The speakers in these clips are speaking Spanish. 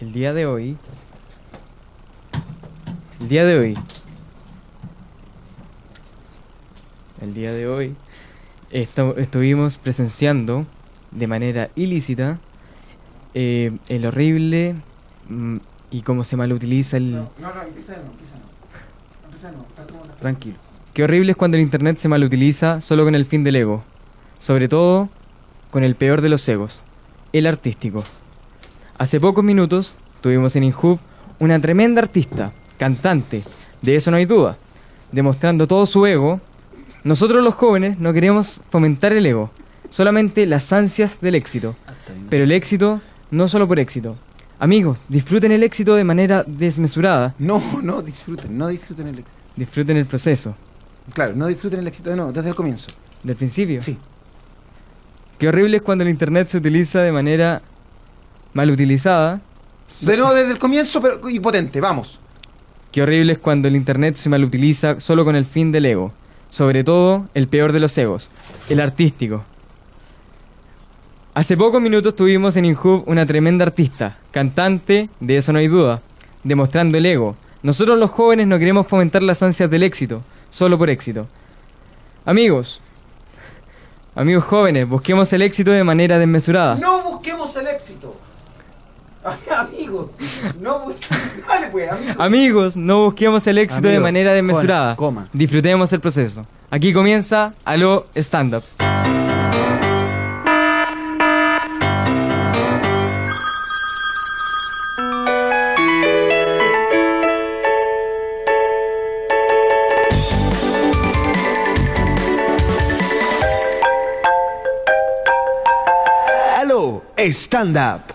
El día de hoy. El día de hoy. El día de hoy. estu- estuvimos presenciando de manera ilícita eh, el horrible mm, y cómo se malutiliza el. No, no, empieza de nuevo, empieza de nuevo. Empieza de nuevo, tal como la- Tranquilo. Qué horrible es cuando el internet se malutiliza solo con el fin del ego. Sobre todo con el peor de los egos, el artístico. Hace pocos minutos tuvimos en Inhub una tremenda artista, cantante, de eso no hay duda, demostrando todo su ego. Nosotros los jóvenes no queremos fomentar el ego, solamente las ansias del éxito. Pero el éxito no solo por éxito. Amigos, disfruten el éxito de manera desmesurada, No, no disfruten, no disfruten el éxito. disfruten el proceso. Claro, no disfruten el éxito de nuevo, desde el comienzo. Del principio. Sí. Qué horrible es cuando el internet se utiliza de manera mal utilizada. De nuevo, desde el comienzo, pero y potente, vamos. Qué horrible es cuando el internet se mal utiliza solo con el fin del ego. Sobre todo, el peor de los egos, el artístico. Hace pocos minutos tuvimos en Inhub una tremenda artista, cantante, de eso no hay duda, demostrando el ego. Nosotros los jóvenes no queremos fomentar las ansias del éxito, solo por éxito. Amigos, amigos jóvenes, busquemos el éxito de manera desmesurada. No busquemos el éxito. amigos, no busquemos. Dale, pues, amigos. Amigos, no busquemos el éxito de manera desmesurada. coma, coma. Disfrutemos el proceso. Aquí comienza Aló Stand Up. Aló, stand up.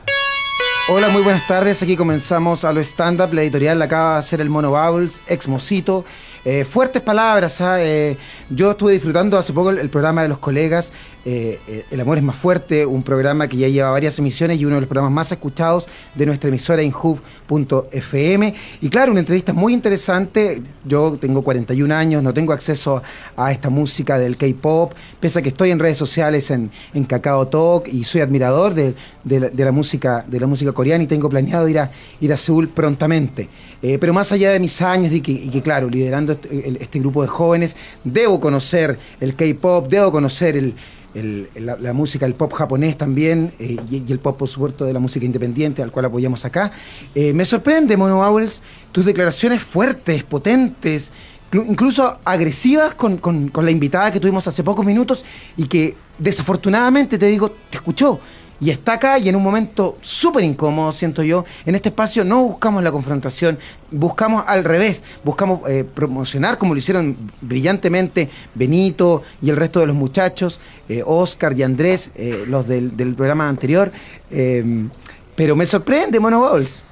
Hola, muy buenas tardes. Aquí comenzamos a lo stand-up. La editorial la acaba de hacer el Mono Bubbles, ex Mosito. Eh, fuertes palabras. ¿ah? Eh, yo estuve disfrutando hace poco el programa de los colegas. Eh, eh, el amor es más fuerte, un programa que ya lleva varias emisiones y uno de los programas más escuchados de nuestra emisora inhub.fm. Y claro, una entrevista muy interesante. Yo tengo 41 años, no tengo acceso a esta música del K-pop, pese a que estoy en redes sociales en, en Kakao Talk y soy admirador de, de la, música de la música coreana y tengo planeado ir a ir a Seúl prontamente. Eh, pero más allá de mis años y que, claro, liderando este, este grupo de jóvenes, debo conocer el K-pop, debo conocer el, el- la, música, el pop japonés también, eh, y, el pop, por supuesto, de la música independiente, al cual apoyamos acá. Eh, me sorprende, Mono Owls, tus declaraciones fuertes, potentes, inclu- incluso agresivas con, con- con la invitada que tuvimos hace pocos minutos y que desafortunadamente, te digo, te escuchó. Y está acá y en un momento súper incómodo, siento yo. En este espacio no buscamos la confrontación, buscamos al revés, buscamos eh, promocionar, como lo hicieron brillantemente Benito y el resto de los muchachos, eh, Oscar y Andrés, eh, los del, del programa anterior. Eh, pero me sorprende, Mono Bowls.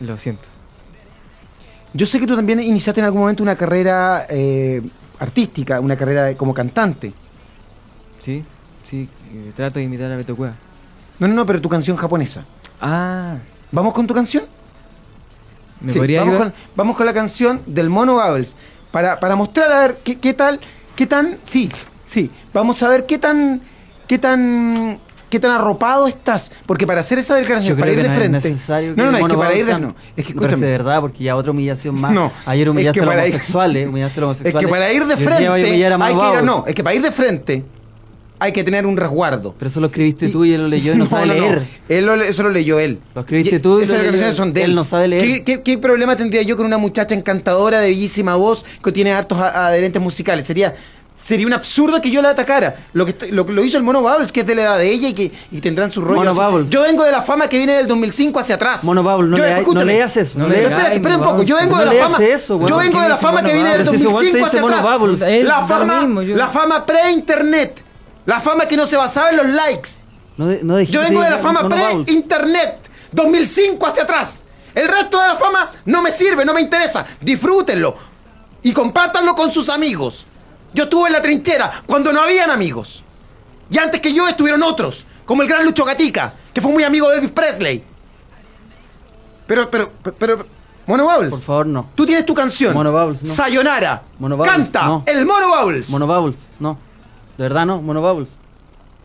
Lo siento. Yo sé que tú también iniciaste en algún momento una carrera eh, artística, una carrera de- como cantante. Sí, sí, trato de imitar a Beto Cueva. No, no, no, pero tu canción japonesa. Ah, ¿Vamos con tu canción? ¿me Sí, podría vamos, ayudar? con, vamos con la canción del Mono Bubbles para, para mostrar a ver qué, qué tal, qué tan, sí, sí, vamos a ver qué tan, qué tan, qué tan arropado estás, porque para hacer esa declaración, para ir que de no frente, es no, no, no, es que para ir de, no, es que escúchame, de verdad, porque ya otra humillación más. No, Ayer es humillaste que a los para ir- homosexuales, humillaste a los es que para ir de frente, hay que ir, no, es que para ir de frente hay que tener un resguardo. Pero eso lo escribiste tú y él lo leyó y no, sabe leer. Él lo, eso lo leyó él. Lo escribiste Y tú y Esas lo leyó son de él. Él no sabe leer. ¿Qué, qué, qué problema tendría yo con una muchacha encantadora de bellísima voz que tiene hartos a- adherentes musicales? Sería sería un absurdo que yo la atacara. Lo que lo, lo hizo el Mono Bubbles, que es de la edad de ella y que y tendrán su rollo. Mono. Yo vengo de la fama que viene del 2005 hacia atrás. Mono Bubbles, no, Yo- leas- no leas eso. No No espera, espera un poco, yo vengo No de la fama. eso, güey. yo ¿Por vengo de la fama que viene del Bubbles? Si ese güey 2005 te dice hacia Mono atrás. La fama, la fama pre-internet. La fama que no se basaba en los likes. No, de- no dijiste Yo vengo de la fama pre-internet. 2005 hacia atrás. El resto de la fama no me sirve, no me interesa. Disfrútenlo. Y compártanlo con sus amigos. Yo estuve en la trinchera cuando no habían amigos. Y antes que yo estuvieron otros, como el gran Lucho Gatica, que fue muy amigo de Elvis Presley. Pero, pero, pero, pero Mono Bubbles. Por favor, no. Tú tienes tu canción. Mono Bubbles, no. Sayonara. Mono Bubbles, Canta no. el Mono Bubbles. Mono Bubbles, no. De verdad no, Mono Bubbles.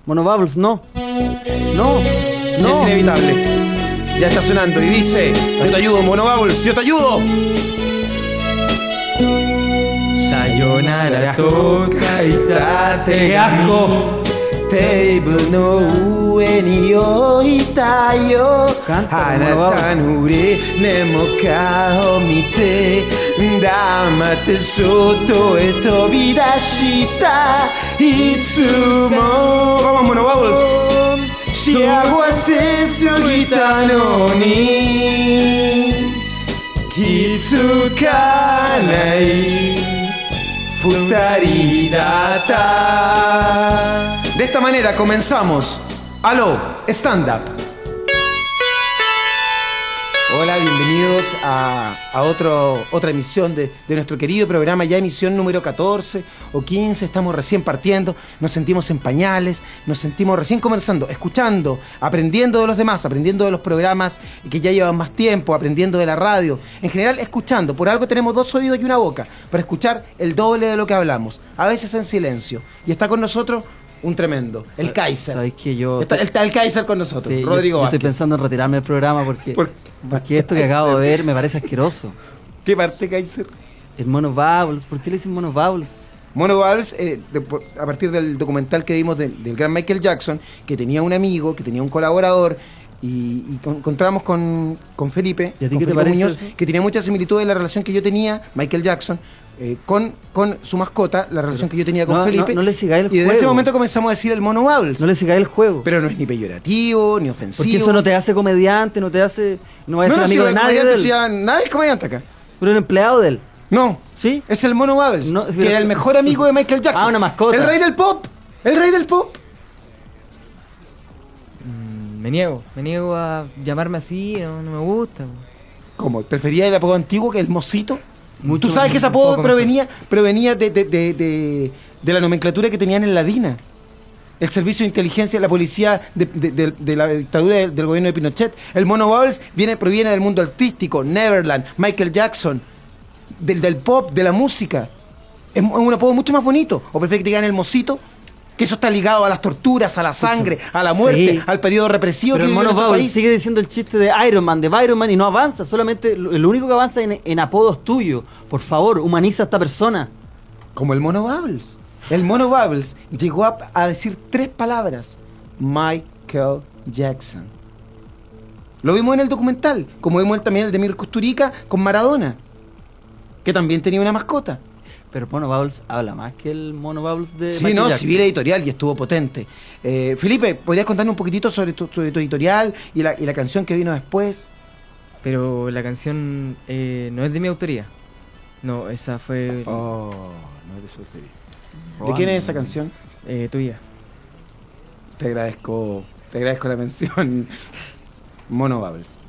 Mono Bubbles, no. No. Y No. Es inevitable. Ya está sonando y dice, yo te ayudo, Mono Bubbles, yo te ayudo. Sayonara toka itate ¡Qué asco! Table no ue ni oita yo Canta, Mono Anata nure nemo ka o mite Damate soto e tobidashita Itsumo Vamos Mono Bubbles Shiagua se sugita no ni Kitsukanai Futari data. De esta manera comenzamos. Aló, stand up. Hola, bienvenidos a, a otro, otra emisión de, de nuestro querido programa, ya emisión número 14 o 15, estamos recién partiendo, nos sentimos en pañales, nos sentimos recién comenzando, escuchando, aprendiendo de los demás, aprendiendo de los programas que ya llevan más tiempo, aprendiendo de la radio, en general escuchando, por algo tenemos dos oídos y una boca, para escuchar el doble de lo que hablamos, a veces en silencio, y está con nosotros un tremendo, el Kaiser. ¿Sabes que yo Está, está el Kaiser con nosotros, Sí, yo- Rodrigo yo, estoy Vázquez. pensando en retirarme del programa porque, ¿Por- porque esto que acabo de ver me parece asqueroso. ¿Qué parte, Kaiser? El mono Bubbles, ¿por qué le dicen mono Bubbles? Mono Valls, eh, de- a partir del documental que vimos del- del gran Michael Jackson, que tenía un amigo, que tenía un colaborador, y, y con- encontramos con, con Felipe, ¿Y a ti con qué te Felipe parece Muñoz, que tenía mucha similitud en la relación que yo tenía, Michael Jackson, eh, con, con su mascota, la relación que yo tenía con no, Felipe. no- no le sigáis el y desde ese juego. momento comenzamos a decir el Mono Bubbles. No le sigáis el juego. pero no es ni peyorativo, ni ofensivo. porque eso no te hace comediante, no te hace. No vayas no, a no, ser si amigo de nadie. comediante, de él. si ya- nadie es comediante acá. Pero un empleado de él. No, ¿Sí? es el Mono Bubbles, No, que pero- era el mejor amigo de Michael Jackson. Ah, una mascota. El rey del pop. El rey del pop. Mm, Me niego, me niego a llamarme así, no, no me gusta. ¿Cómo? ¿Prefería el apodo antiguo que el mosito? Mucho- Tú sabes que ese apodo provenía, provenía de, de- de- de- la nomenclatura que tenían en la DINA. El servicio de inteligencia, la policía de, de- de- de la dictadura del, del gobierno de Pinochet. El Mono Bubbles viene, proviene del mundo artístico, Neverland, Michael Jackson, del, del pop, de la música. Es un apodo mucho más bonito. ¿O prefieres que te digan el mosito? Que eso está ligado a las torturas, a la sangre, a la muerte, Sí. al periodo represivo Pero que el mono Bubbles país. sigue diciendo el chiste de Iron Man, de Iron Man, y no avanza. Solamente lo, único que avanza en, en apodos tuyos. Por favor, humaniza a esta persona. Como el mono Bubbles. El mono Bubbles llegó a, a decir tres palabras. Michael Jackson. Lo vimos en el documental, como vimos también el de Mirko Custurica con Maradona, que también tenía una mascota. Pero mono Bubbles habla más que el mono Bubbles de. Sí, Michael no, Jackson. civil editorial y estuvo potente. Eh, Felipe, ¿podrías contarnos un poquitito sobre tu, sobre tu editorial y la, y la canción que vino después? Pero la canción eh, no es de mi autoría. No, esa fue Oh, no es de su autoría. ¿De quién es esa canción? eh, tuya. Te agradezco, te agradezco la mención. Mono Bubbles.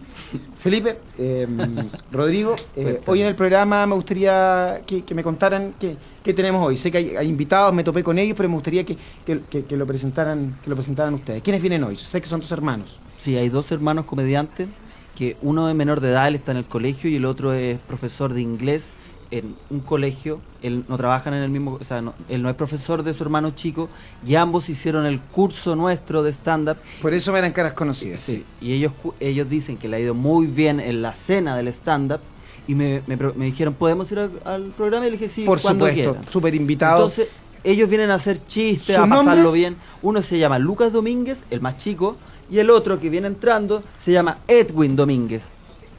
Felipe, eh, Rodrigo, eh, Cuéntame. hoy en el programa me gustaría que, que me contaran qué, qué tenemos hoy. Sé que hay, hay invitados, me topé con ellos, pero me gustaría que, que- que- que lo presentaran, que lo presentaran ustedes. ¿Quiénes vienen hoy? Sé que son tus hermanos. Sí, hay dos hermanos comediantes, que uno es menor de edad, él está en el colegio, y el otro es profesor de inglés en un colegio. Él no trabajan en el mismo, o sea, no- él no es profesor de su hermano chico, y ambos hicieron el curso nuestro de stand-up. Por eso me eran caras conocidas. Sí, y ellos, ellos dicen que le ha ido muy bien en la cena del stand-up, y me, me dijeron, ¿podemos ir al, al programa? Y le dije, sí, Por cuando supuesto, súper invitados. Entonces, ellos vienen a hacer chistes, ¿Sus a pasarlo nombres? bien. Uno se llama Lucas Domínguez, el más chico, y el otro que viene entrando se llama Edwin Domínguez.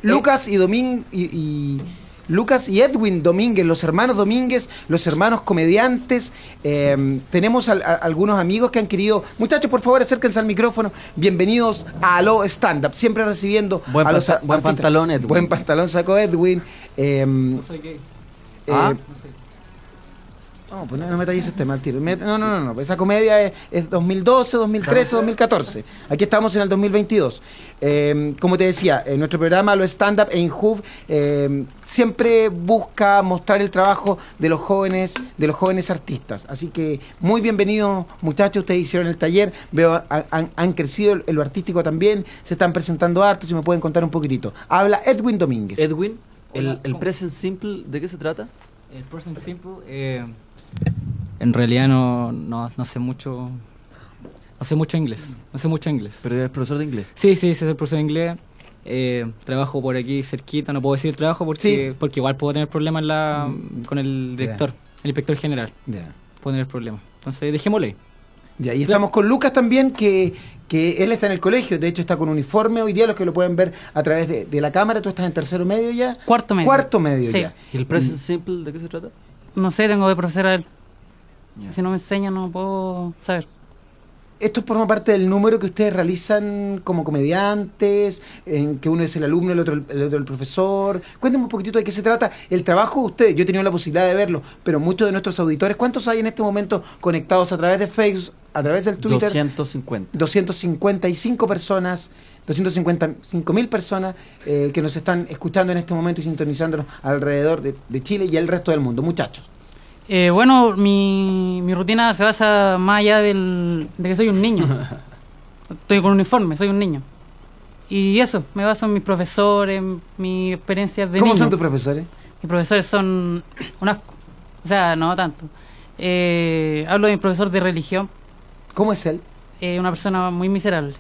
Lucas y Domín y, y- Lucas y Edwin Domínguez, los hermanos Domínguez, los hermanos comediantes. eh, tenemos al- a- algunos amigos que han querido. Muchachos, por favor, acérquense al micrófono. Bienvenidos a Aló Stand Up, siempre recibiendo Buen a los buen artistas. pantalón, Edwin. Buen pantalón sacó Edwin. eh, Ah. eh, no, pues no, no me talles este mal tiro. No, no, no, no. Esa comedia es, es 2012, 2013, 2014. Aquí estamos en el 2022. Eh, como te decía, en nuestro programa, lo stand-up en Hub, eh, siempre busca mostrar el trabajo de los jóvenes, de los jóvenes artistas. Así que muy bienvenidos, muchachos. Ustedes hicieron el taller. Veo, han, han crecido en lo artístico también. Se están presentando hartos. Si me pueden contar un poquitito. Habla Edwin Domínguez. Edwin, el, el present simple, ¿de qué se trata? El Present Simple, eh, en realidad no, no, no sé mucho, no sé mucho inglés, no sé mucho inglés. Pero eres profesor de inglés. Sí, sí, sí, soy profesor de inglés Eh, trabajo por aquí cerquita, no puedo decir el trabajo porque, Sí. porque igual puedo tener problemas la, con el director, el inspector general. Ya. Puedo tener problemas. Entonces, dejémosle. ahí. Ya, y estamos con Lucas también, que, que él está en el colegio, de hecho está con uniforme hoy día, los que lo pueden ver a través de, de la cámara, tú estás en tercero medio ya. Cuarto medio. Cuarto medio Sí. ya. ¿Y el present simple de qué se trata? No sé, tengo que profesor a él. Si no me enseña, no puedo saber. Esto forma parte del número que ustedes realizan como comediantes, en que uno es el alumno, el otro el, el otro el profesor. Cuéntenme un poquitito de qué se trata el trabajo de ustedes. Yo he tenido la posibilidad de verlo, pero muchos de nuestros auditores, ¿cuántos hay en este momento conectados a través de Facebook, a través del Twitter? 250. 255 personas, 255 mil personas eh, que nos están escuchando en este momento y sintonizándonos alrededor de, de Chile y el resto del mundo. Muchachos, Eh, bueno, mi, mi rutina se basa más allá del, de que soy un niño. Estoy con uniforme, soy un niño. Y eso, me baso en mis profesores, mis experiencias de ¿cómo niño. son tus profesores? Mis profesores son un asco. O sea, no tanto. Eh, hablo de mi profesor de religión, ¿Cómo es él? eh, una persona muy miserable.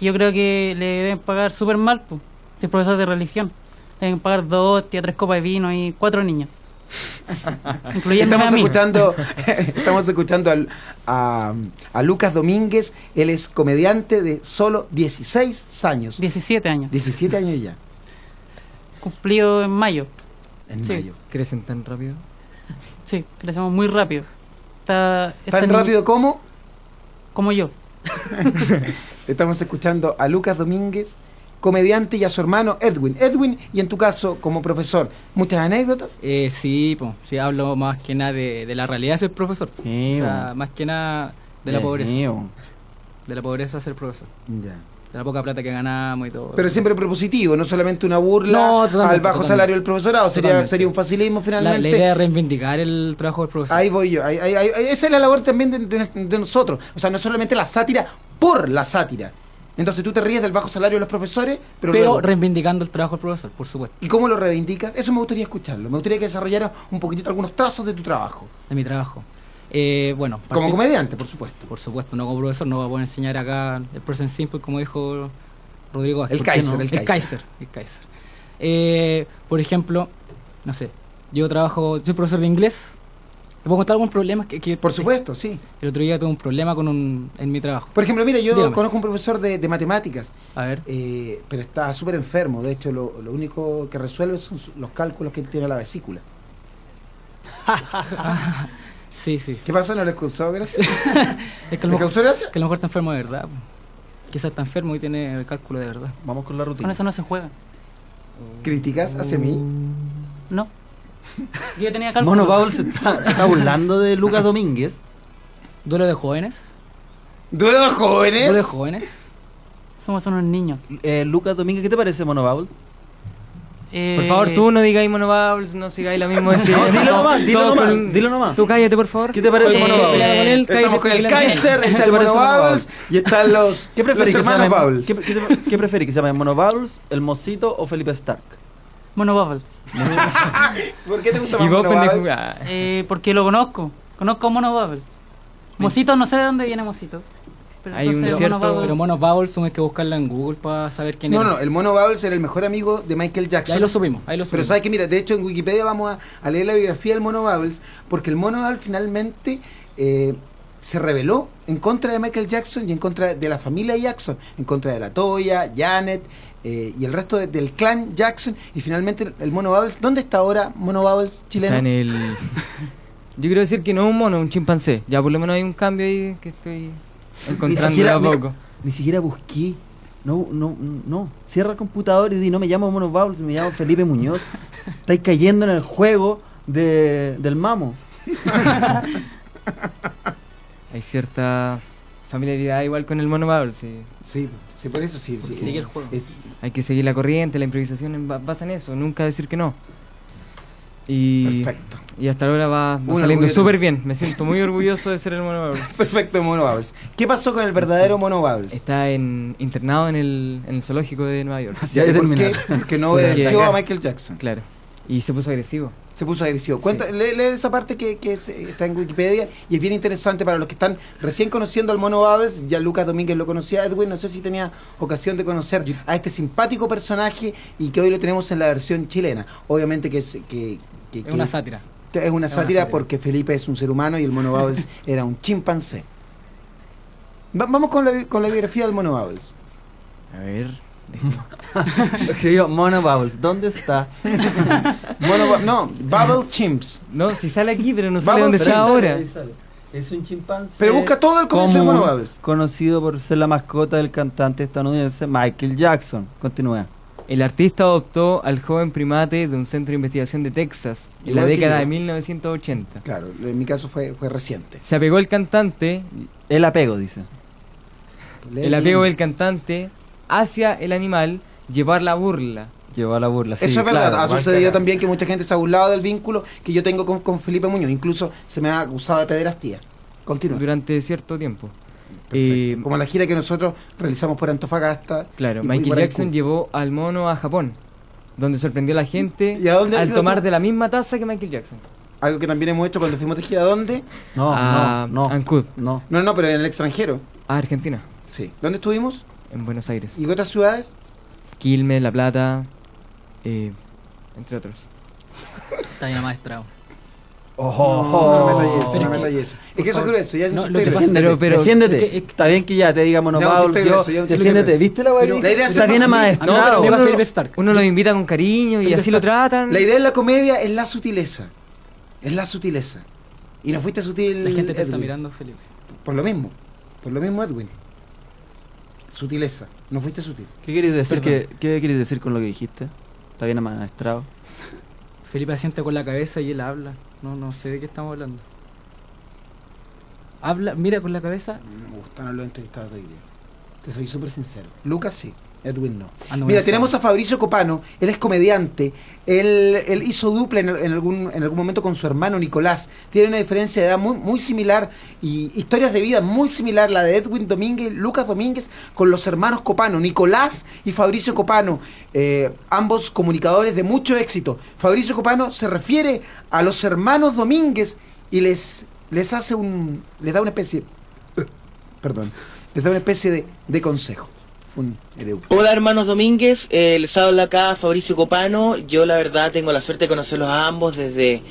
Que yo creo que le deben pagar súper mal, pues. Si es profesor de religión. Le deben pagar dos, tía, tres copas de vino y cuatro niños. Estamos escuchando, estamos escuchando al- a, a Lucas Domínguez, él es comediante de solo 16 años. 17 años. 17 años ya, Cumplido en mayo. en Sí. mayo. ¿Crecen tan rápido? Sí, crecemos muy rápido. Está, está Tan ni- rápido como como yo. estamos escuchando a Lucas Domínguez, comediante, y a su hermano Edwin. Edwin, y en tu caso, como profesor, muchas anécdotas. Eh, sí, pues, sí, hablo más que nada de, de la realidad de ser profesor. po. Sí, o sea, más que nada de la pobreza. Sí, bo. De la pobreza ser profesor. Ya. De la poca plata que ganamos y todo. Pero siempre propositivo, no solamente una burla No, al bajo totalmente. salario del profesorado, sería, Totalmente. sería un facilismo la, finalmente. la idea es reivindicar el trabajo del profesor. Ahí voy yo. ahí- ahí- ahí- esa es la labor también de, de- de nosotros. O sea, no solamente la sátira por la sátira. Entonces tú te ríes del bajo salario de los profesores, pero, pero luego- reivindicando el trabajo del profesor, por supuesto. ¿y cómo lo reivindicas? Eso me gustaría escucharlo. Me gustaría que desarrollaras un poquitito algunos trazos de tu trabajo. De mi trabajo. Eh, bueno, Como comediante, por supuesto. Por supuesto, no como profesor, no va a poder enseñar acá el present simple, como dijo Rodrigo. El ¿por qué Kaiser, no? el el Kaiser. Kaiser. el Kaiser. Eh, por ejemplo, no sé, yo trabajo, soy profesor de inglés. ¿Te puedo contar algún problema? Que, que- Por supuesto, sí. El otro día tuve un problema con un, en mi trabajo. Por ejemplo, mira, yo Dígame. conozco un profesor de, de matemáticas, A ver. eh, pero está súper enfermo. De hecho, lo, lo único que resuelve son los cálculos que él tiene en la vesícula. Sí, sí. ¿Qué pasa? ¿No le causó gracia? Es que a ¿Le lo mejor, causó gracia? que a lo mejor está enfermo de verdad. Quizás está enfermo y tiene el cálculo de verdad. Vamos con la Con rutina. eso no se juega. ¿Criticas hacia mí? No. Yo tenía cálculo. Mono Paul se está, se está burlando de Lucas Domínguez. ¿Duelo de jóvenes? ¿Duelo de jóvenes? ¿Duelo de jóvenes? Somos unos niños. Eh, Lucas Domínguez, ¿qué te parece Mono Paul? Eh, Por favor, tú no digáis Monobables, no sigáis la misma decisión. No, dilo nomás, dilo nomás, con- dilo nomás. Tú cállate, por favor. ¿Qué te parece eh, cállate, Estamos con el pelea con él. Kaiser, está ¿Qué el te parece Mono Mono Bubbles y están los, ¿Qué preferís los que se hermanos Bubbles. ¿qué, qué, qué preferís que se llame Mono Bubbles, el Mosito o Felipe Stark? Mono Bubbles. ¿Por qué te gusta más ah, Eh, porque lo conozco. Conozco a Mono Bubbles. Mosito, no sé de dónde viene Mosito. Pero Hay un entonces desierto, Mono Bubbles- Pero Mono Bowles hay que buscarla en Google para saber quién No, era. no, el Mono Bubbles era el mejor amigo de Michael Y Jackson. ahí lo subimos, ahí lo Pero subimos. sabes que mira, de hecho en Wikipedia vamos a, a leer la biografía del Mono Bubbles, porque el Mono Bubbles finalmente eh, se rebeló en contra de Michael Jackson y en contra de la familia Jackson, en contra de la Toya, Janet eh, y el resto de- del clan Jackson. Y finalmente el, el Mono Bubbles, ¿dónde está ahora Mono Bubbles chileno? Está en el. Yo quiero decir que no es un mono, un chimpancé. Ya por lo menos hay un cambio ahí que estoy encontrando siquiera- de a mira, poco. Ni siquiera busqué. No, no, no. Cierra el computador y di, no me llamo Mono Bubbles, me llamo Felipe Muñoz. Estáis cayendo en el juego de, del mamo. Hay cierta familiaridad igual con el mono Bubble, sí. Sí, sí, por eso sí. sí. sigue el juego. Es- Hay que seguir la corriente, la improvisación basa en eso, nunca decir que no. Y, perfecto. y hasta ahora va, saliendo súper bien. Me siento muy orgulloso de ser el mono. Perfecto, Mono Bubbles. ¿Qué pasó con el verdadero Mono Bubbles? Está en, internado en el, en el zoológico de Nueva York. Ya ¿Por qué? Porque no obedeció a Michael Jackson. Claro. Y se puso agresivo. se puso agresivo. Cuenta, lee, lee esa parte que, que es- está en Wikipedia y es bien interesante para los que están recién conociendo al Mono Babels. Ya Lucas Domínguez lo conocía, Edwin, no sé si tenía ocasión de conocer a este simpático personaje y que hoy lo tenemos en la versión chilena. Obviamente que es, que, que- Es una sátira. es una Es una sátira porque Felipe es un ser humano y el Mono Babels era un chimpancé. Va- vamos con la, bi- con la biografía del Mono Babels. A ver. Escribió Mono Bubbles. ¿Dónde está? Mono no, Bubble Chimps. No, si sale aquí, pero no sale pero está ahora. Es un chimpancé. Pero busca todo el comienzo Mono Babels. Conocido por ser la mascota del cantante estadounidense Michael Jackson. Continúa. El artista adoptó al joven primate de un centro de investigación de Texas en la Igual década yo. de 1980. Claro, en mi caso fue, fue reciente. Se apegó el cantante, El apego, dice. el apego del cantante hacia el animal, llevar la burla. Llevó a la burla. sí, Eso es verdad, claro, ha sucedido también que mucha gente se ha burlado del vínculo que yo tengo con, con Felipe Muñoz. Incluso se me ha acusado de pederastía. Continúa. durante cierto tiempo. Perfecto. Eh, Como la gira que nosotros realizamos por Antofagasta. claro, Michael Jackson llevó al mono a Japón, donde sorprendió a la gente ¿Y a dónde al tomar tú? de la misma taza que Michael Jackson. Algo que también hemos hecho cuando fuimos de gira. ¿Dónde? No, a no, no. Ancud, No. No, no, pero en el extranjero. a Argentina, Sí. ¿Dónde estuvimos? en Buenos Aires. ¿Y otras ciudades? Quilmes, La Plata, eh, entre otros. Está bien maestrado. Ojo, No, no me no me es que- eso. Es por que eso es favor. grueso, ya es No, grueso. Pero- pero- defiéndete. es que- es que- Está bien que ya te diga Mono Ya, un Bubbles, chiste yo- grueso, ya un chiste Defiéndete. ¿Viste la weá? La idea es Está bien amaestrado. Ah, uno, lo invita con cariño y así lo tratan. La idea de la comedia es la sutileza. Es la sutileza. Y no fuiste sutil. La gente te está Edwin. mirando, Felipe. Por lo mismo. Por lo mismo, Edwin. Sutileza. No fuiste sutil. ¿Qué querés decir, que, ¿Qué querés decir con lo que dijiste? Está bien amaestrado. Felipe asiente con la cabeza y él habla. No, no sé de qué estamos hablando. Habla, mira con la cabeza. Me gustan los entrevistados de hoy. Te soy súper sincero. Lucas sí. Edwin no. Ando Mira, tenemos a. Fabricio Copano, él es comediante, él, él hizo dupla en, en algún, en algún momento con su hermano Nicolás, tiene una diferencia de edad muy, muy similar y historias de vida muy similar, la de Edwin Domínguez, Lucas Domínguez, con los hermanos Copano, Nicolás y Fabricio Copano, eh, ambos comunicadores de mucho éxito. Fabricio Copano se refiere a los hermanos Domínguez y les, les hace un, les da una especie, perdón, les da una especie de, de consejo. Hola hermanos Domínguez, eh, les habla acá Fabricio Copano. Yo la verdad tengo la suerte de conocerlos a ambos desde,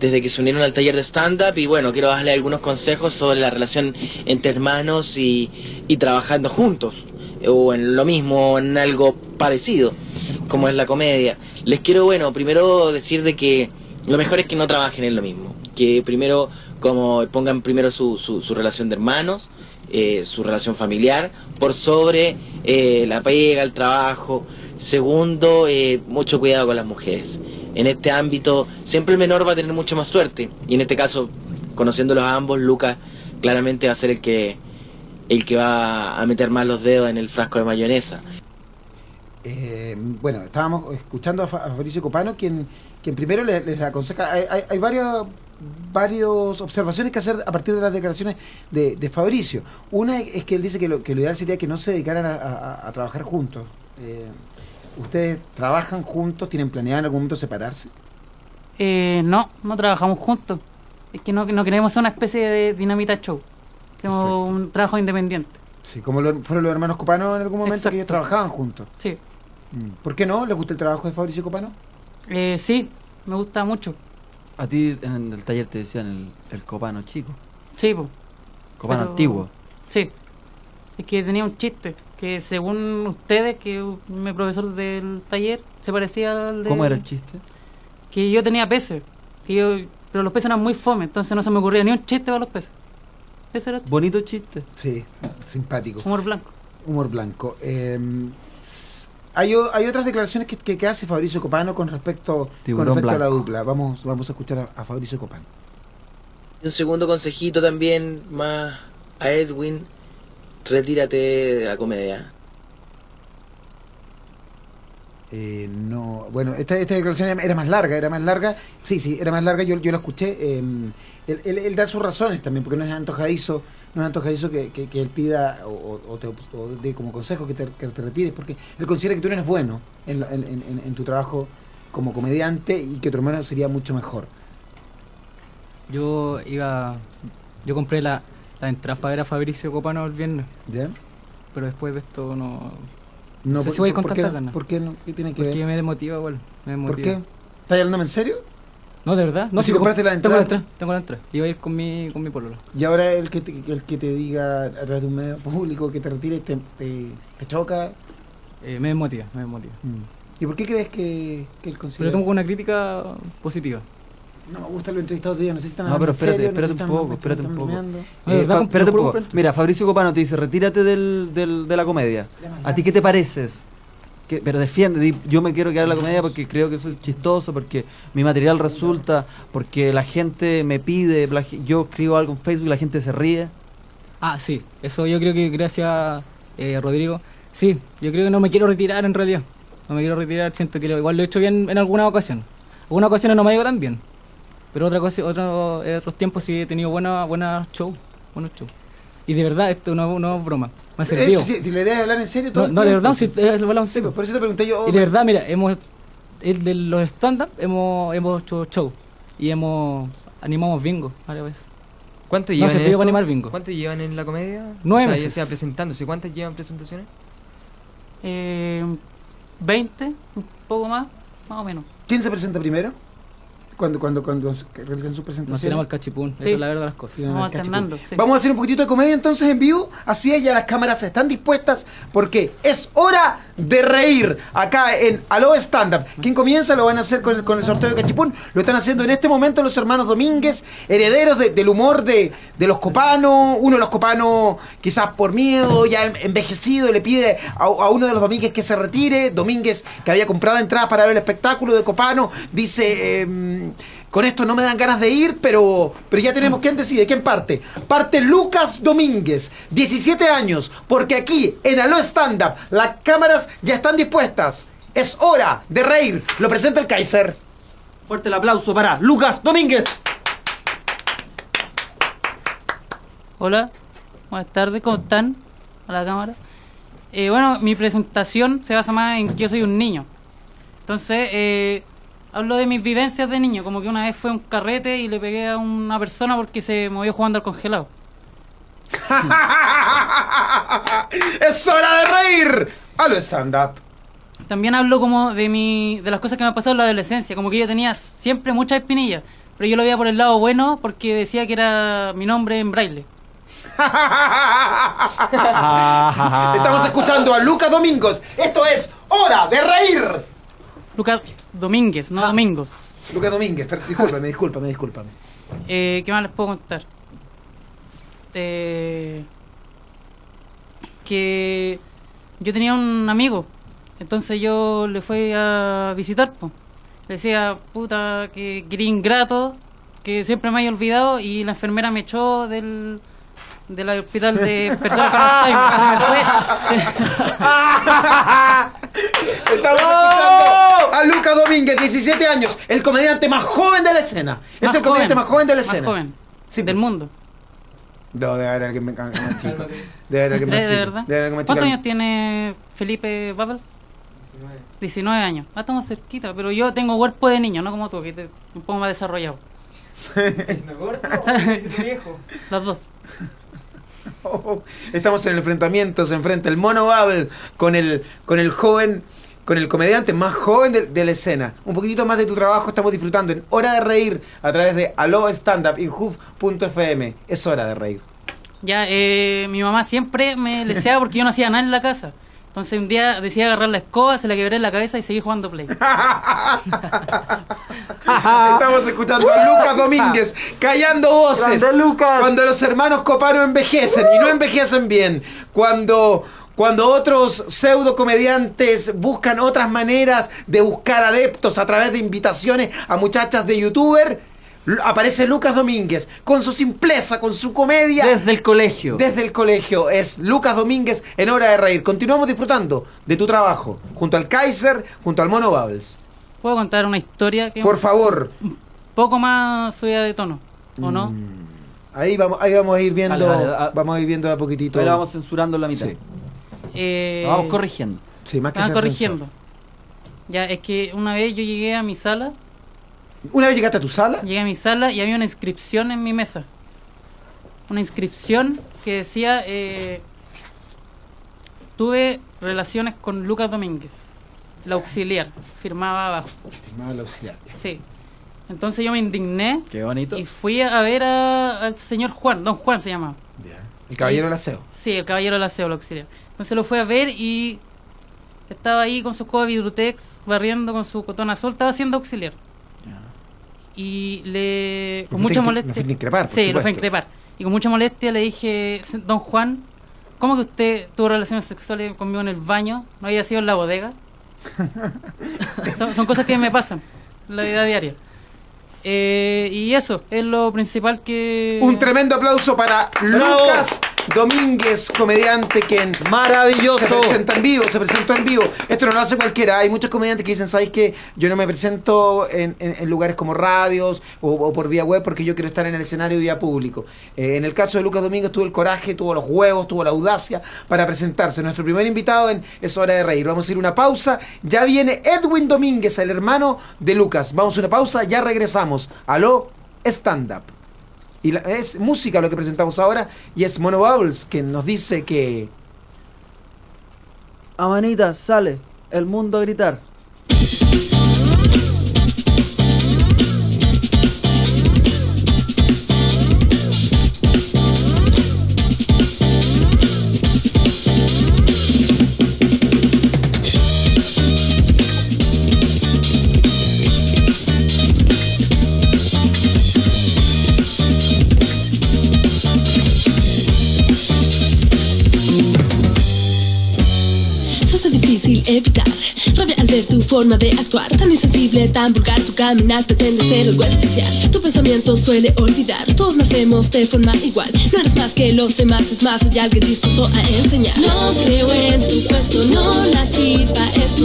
desde que se unieron al taller de stand-up y bueno, quiero darle algunos consejos sobre la relación entre hermanos y, y trabajando juntos, eh, o en lo mismo, en algo parecido, como es la comedia. Les quiero, bueno, primero decir de que lo mejor es que no trabajen en lo mismo, que primero como pongan primero su, su relación de hermanos, eh, su relación familiar, por sobre eh, la pega, el trabajo. Segundo, eh, mucho cuidado con las mujeres. En este ámbito, siempre el menor va a tener mucha más suerte. Y en este caso, conociéndolos a ambos, Lucas claramente va a ser el que, el que va a meter más los dedos en el frasco de mayonesa. Eh, bueno, estábamos escuchando a, Fa- a Fabricio Copano, quien, quien primero les, aconseja. Hay, hay, hay varias observaciones que hacer a partir de las declaraciones de, de Fabricio. Una es que él dice que lo, que lo ideal sería que no se dedicaran a, a- a trabajar juntos. Eh, ¿Ustedes trabajan juntos? ¿Tienen planeado en algún momento separarse? Eh, no, no trabajamos juntos. Es que no, no queremos ser una especie de dinamita show. Queremos Perfecto. un trabajo independiente. Sí, como lo- fueron los hermanos Copano en algún momento que ellos trabajaban juntos. Sí. ¿Por qué no? ¿Les gusta el trabajo de Fabricio Copano? Eh, sí, me gusta mucho. A ti en el taller te decían el, el copano chico. Sí, po. Copano Pero- antiguo. Sí. Es que tenía un chiste. Que según ustedes, que mi profesor del taller se parecía al de... ¿Cómo era el chiste? Que yo tenía peces. Que yo, pero los peces eran muy fome, entonces no se me ocurría ni un chiste para los peces. Ese era el chiste. Bonito chiste. Sí, simpático. humor blanco. Humor blanco. Eh, hay, hay otras declaraciones que, que- que hace Fabricio Copano con respecto, con respecto a la dupla. Vamos, vamos a escuchar a, a Fabricio Copano. Y un segundo consejito también más a Edwin, retírate de la comedia. Eh, no, bueno, esta, esta declaración era, era más larga, era más larga. Sí, sí, era más larga, yo, yo la escuché. eh, él, él- él da sus razones también, porque no es antojadizo, no es antojadizo que, que- que él pida o, o- te, o dé como consejo que te, que te retires, porque él considera que tú no eres bueno en, en- en- en tu trabajo como comediante y que tu hermano sería mucho mejor. Yo iba. Yo compré la, la entrada para ver a Fabricio Copano el viernes, ¿Ya? pero después de esto no. No, sé por, si voy con tantas ganas. ¿Por qué no? ¿Qué tiene que Porque ver? me desmotiva igual. Me ¿Por qué? ¿Estás hablándome en serio? No, de verdad. No, ¿Y si compraste la Tengo la entrada? entrada. Tengo la entrada. Iba a ir con mi, con mi pololo. Y ahora el que te, el que te diga a través de un medio público que te retire te, te, te choca. Eh, me desmotiva, me desmotiva. ¿Y por qué crees que, que él Pero tengo una crítica positiva. No me gustan los entrevistados de ellos, no sé si están No, pero espérate, espérate un poco, espérate un poco. Eh, espérate un poco. Mira, Fabricio Copano te dice, retírate del, del- de la comedia. ¿A ti qué te pareces? Que- pero defiende, yo me quiero quedar en la comedia porque creo que soy chistoso, porque mi material resulta, porque la gente me pide, yo escribo algo en Facebook y la gente se ríe. Ah, sí. Eso yo creo que gracias, eh, Rodrigo. Sí, yo creo que no me quiero retirar en realidad. No me quiero retirar, siento que igual lo he hecho bien en alguna ocasión. Algunas ocasiones no me ha ido tan bien. Pero otra cosa, otro, otros tiempos sí he tenido buenos buenas shows. Buenos shows. Y de verdad, esto no, no es broma. Me ha servido. Eso, si, si la idea es hablar en serio, todo No, el no, de verdad, sí. sí, es lo hablamos en Sí, serio. pues, por eso te pregunté yo. Y de verdad, mira, hemos el de los stand-up hemos, hemos hecho show y hemos animamos bingo varias veces. ¿Cuánto No, llevan se en esto? animar bingo. ¿Cuánto llevan en la comedia? Nueve o sea, ya meses. sea presentándose. ¿Cuántas llevan presentaciones? Eh, 20, un poco más, más o menos. ¿Quién se presenta primero? Cuando, cuando, cuando realizan su Nos presentación. tiramos al cachipún, Sí. eso es la verdad de las cosas. Cachipún. alternando, sí. Vamos a hacer un poquitito de comedia entonces en vivo. Así es, ya las cámaras están dispuestas porque es hora de reír acá en Aló Stand Up. ¿Quién comienza? Lo van a hacer con el, con el sorteo de Cachipún. Lo están haciendo en este momento los hermanos Domínguez, herederos de- del humor de, de los copanos. Uno de los copanos, quizás por miedo, ya en- envejecido, le pide a, a uno de los Domínguez que se retire. Domínguez, que había comprado entradas para ver el espectáculo de Copano, dice... em, con esto no me dan ganas de ir, pero, pero ya tenemos quién decide, quién parte. Parte Lucas Domínguez, 17 años, porque aquí en Aló Stand Up las cámaras ya están dispuestas. Es hora de reír. Lo presenta el Kaiser. Fuerte el aplauso para Lucas Domínguez. Hola, buenas tardes, ¿cómo están? A la cámara. Eh, bueno, mi presentación se basa más en que yo soy un niño. Entonces, eh, hablo de mis vivencias de niño, como que una vez fue a un carrete y le pegué a una persona porque se movió jugando al congelado. es hora de reír. Aló Stand Up. También hablo como de mi, de las cosas que me han pasado en la adolescencia, como que yo tenía siempre muchas espinillas, pero yo lo veía por el lado bueno porque decía que era mi nombre en braille. Estamos escuchando a Lucas Domingos. Esto es hora de reír. Lucas Domínguez, no Domingos. Lucas Domínguez, per- discúlpame, discúlpame, discúlpame. Eh, ¿Qué más les puedo contar? Eh, que yo tenía un amigo, entonces yo le fui a visitar, po. le decía, puta, que, que era ingrato, que siempre me había olvidado y la enfermera me echó del, del hospital de personas con Alzheimer. Se me fue. Estamos escuchando a Lucas Domínguez, 17 años, el comediante más joven de la escena. Es Más el comediante joven, más joven de la más escena. joven Sí, del mundo. No, debe haber alguien más más chico. Debe haber alguien ¿De, más de chico. verdad? Debe haber alguien más ¿Cuántos chico. años tiene Felipe Bubbles? 19 años. Ah, estamos cerquita, pero yo tengo cuerpo de niño, no como tú, que te, un poco más desarrollado. Los dos. Estamos en el enfrentamiento, se enfrenta el mono Babel con el, con el joven, con el comediante más joven de, de la escena. Un poquitito más de tu trabajo estamos disfrutando en Hora de Reír a través de Aló Stand Up en Hoof.fm. Es hora de reír. Ya, eh, mi mamá siempre me leseaba porque yo no hacía nada en la casa. Entonces un día decía agarrar la escoba, se la quebré en la cabeza y seguí jugando play. Estamos escuchando a Lucas Domínguez callando voces. Lucas. Cuando los hermanos Copano envejecen y no envejecen bien. Cuando, cuando otros pseudo comediantes buscan otras maneras de buscar adeptos a través de invitaciones a muchachas de youtuber. Aparece Lucas Domínguez con su simpleza, con su comedia. Desde el colegio. Desde el colegio es Lucas Domínguez en Hora de Reír. Continuamos disfrutando de tu trabajo junto al Kaiser, junto al Mono Bubbles. ¿Puedo contar una historia que Por un favor, poco más subida de tono? ¿O no? Ahí vamos, ahí vamos a ir viendo, Dale, dale, ah. vamos a ir viendo de a poquitito. Ahí la vamos censurando en la mitad. Sí, Eh, vamos corrigiendo. sí, más que sea corrigiendo. Ya, es que una vez yo llegué a mi sala, Una vez llegaste a tu sala, llegué a mi sala y había una inscripción en mi mesa. Una inscripción que decía, eh, tuve relaciones con Lucas Domínguez, la auxiliar, firmaba abajo. Firmaba la auxiliar, ya. Sí. Entonces yo me indigné Qué bonito. y fui a ver a- al señor Juan, don Juan se llamaba. Ya. El caballero del aseo. Sí, el caballero del aseo, el auxiliar. Entonces lo fui a ver y estaba ahí con su escoba Vidrutex, barriendo con su cotón azul, estaba haciendo auxiliar. Y le. Con mucha molestia. lo a increpar, por Sí, lo supuesto. increpar. Y con mucha molestia le dije, don Juan, ¿cómo que usted tuvo relaciones sexuales conmigo en el baño? ¿No había sido en la bodega? son, son cosas que me pasan en la vida diaria. Eh, y eso es lo principal que. Un tremendo aplauso para ¡Bravo! Lucas Domínguez, comediante quien se Maravilloso. presenta en vivo, se presentó en vivo. Esto no lo hace cualquiera. Hay muchos comediantes que dicen, ¿sabes qué? Yo no me presento en, en- en lugares como radios o, o por vía web porque yo quiero estar en el escenario vía público. Eh, en el caso de Lucas Domínguez tuvo el coraje, tuvo los huevos, tuvo la audacia para presentarse. Nuestro primer invitado en Es Hora de Reír. Vamos a ir a una pausa. Ya viene Edwin Domínguez, el hermano de Lucas. Vamos a una pausa, ya regresamos. Aló, stand-up. Y es música lo que presentamos ahora y es Mono Bowles que nos dice que... Amanita, sale. El mundo a gritar. Ver tu forma de actuar. Tan insensible, tan vulgar tu caminar Pretende ser algo especial Tu pensamiento suele olvidar. Todos nacemos de forma igual. No eres más que los demás Es más, hay alguien dispuesto a enseñar. No creo en tu puesto No nací pa' esto.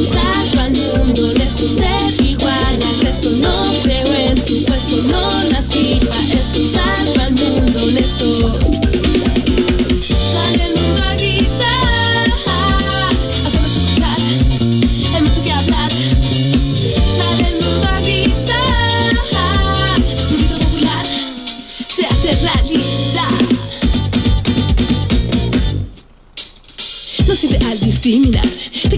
Al mundo honesto Ser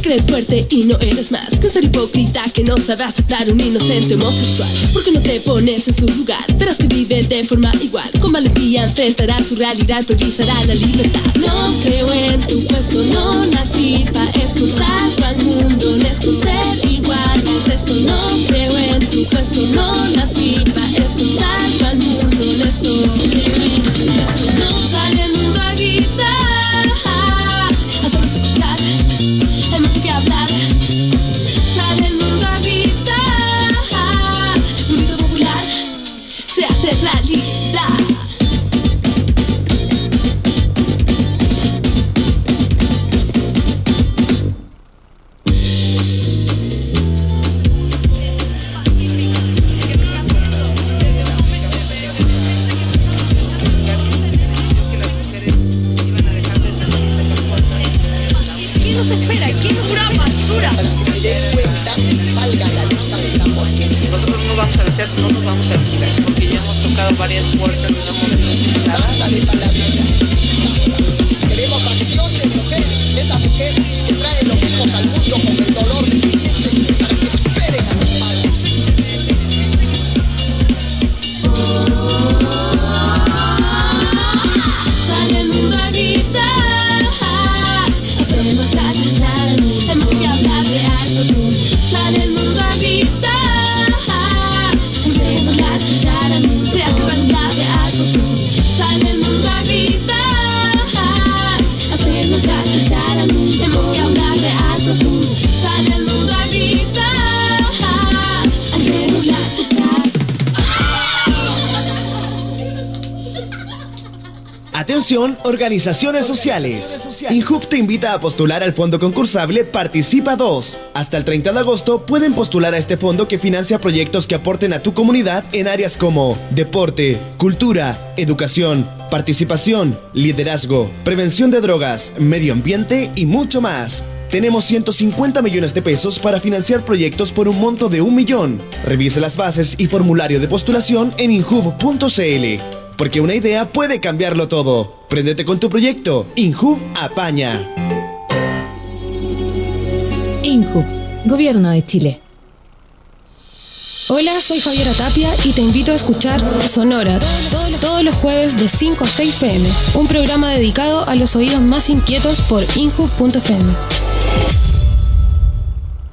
crees fuerte y no eres más que ser hipócrita que no sabe aceptar un inocente homosexual. Porque no te pones en su lugar, verás que vive de forma igual. Con valentía enfrentará su realidad, priorizará la libertad. No creo en tu puesto, no nací pa' esto. Salgo al mundo honesto, ser igual al resto. No creo en tu puesto, no nací pa' esto. Organizaciones sociales. INJUB te invita a postular al fondo concursable Participa 2. Hasta el 30 de agosto pueden postular a este fondo que financia proyectos que aporten a tu comunidad en áreas como deporte, cultura, educación, participación, liderazgo, prevención de drogas, medio ambiente y mucho más. Tenemos 150 millones de pesos para financiar proyectos por un monto de un millón. Revise las bases y formulario de postulación en inhub.cl. Porque una idea puede cambiarlo todo. Préndete con tu proyecto. Inhub apaña. INJU, Gobierno de Chile. Hola, soy Javiera Tapia y te invito a escuchar Sonora todos los jueves de 5 a 6 pm, un programa dedicado a los oídos más inquietos por inju.fm.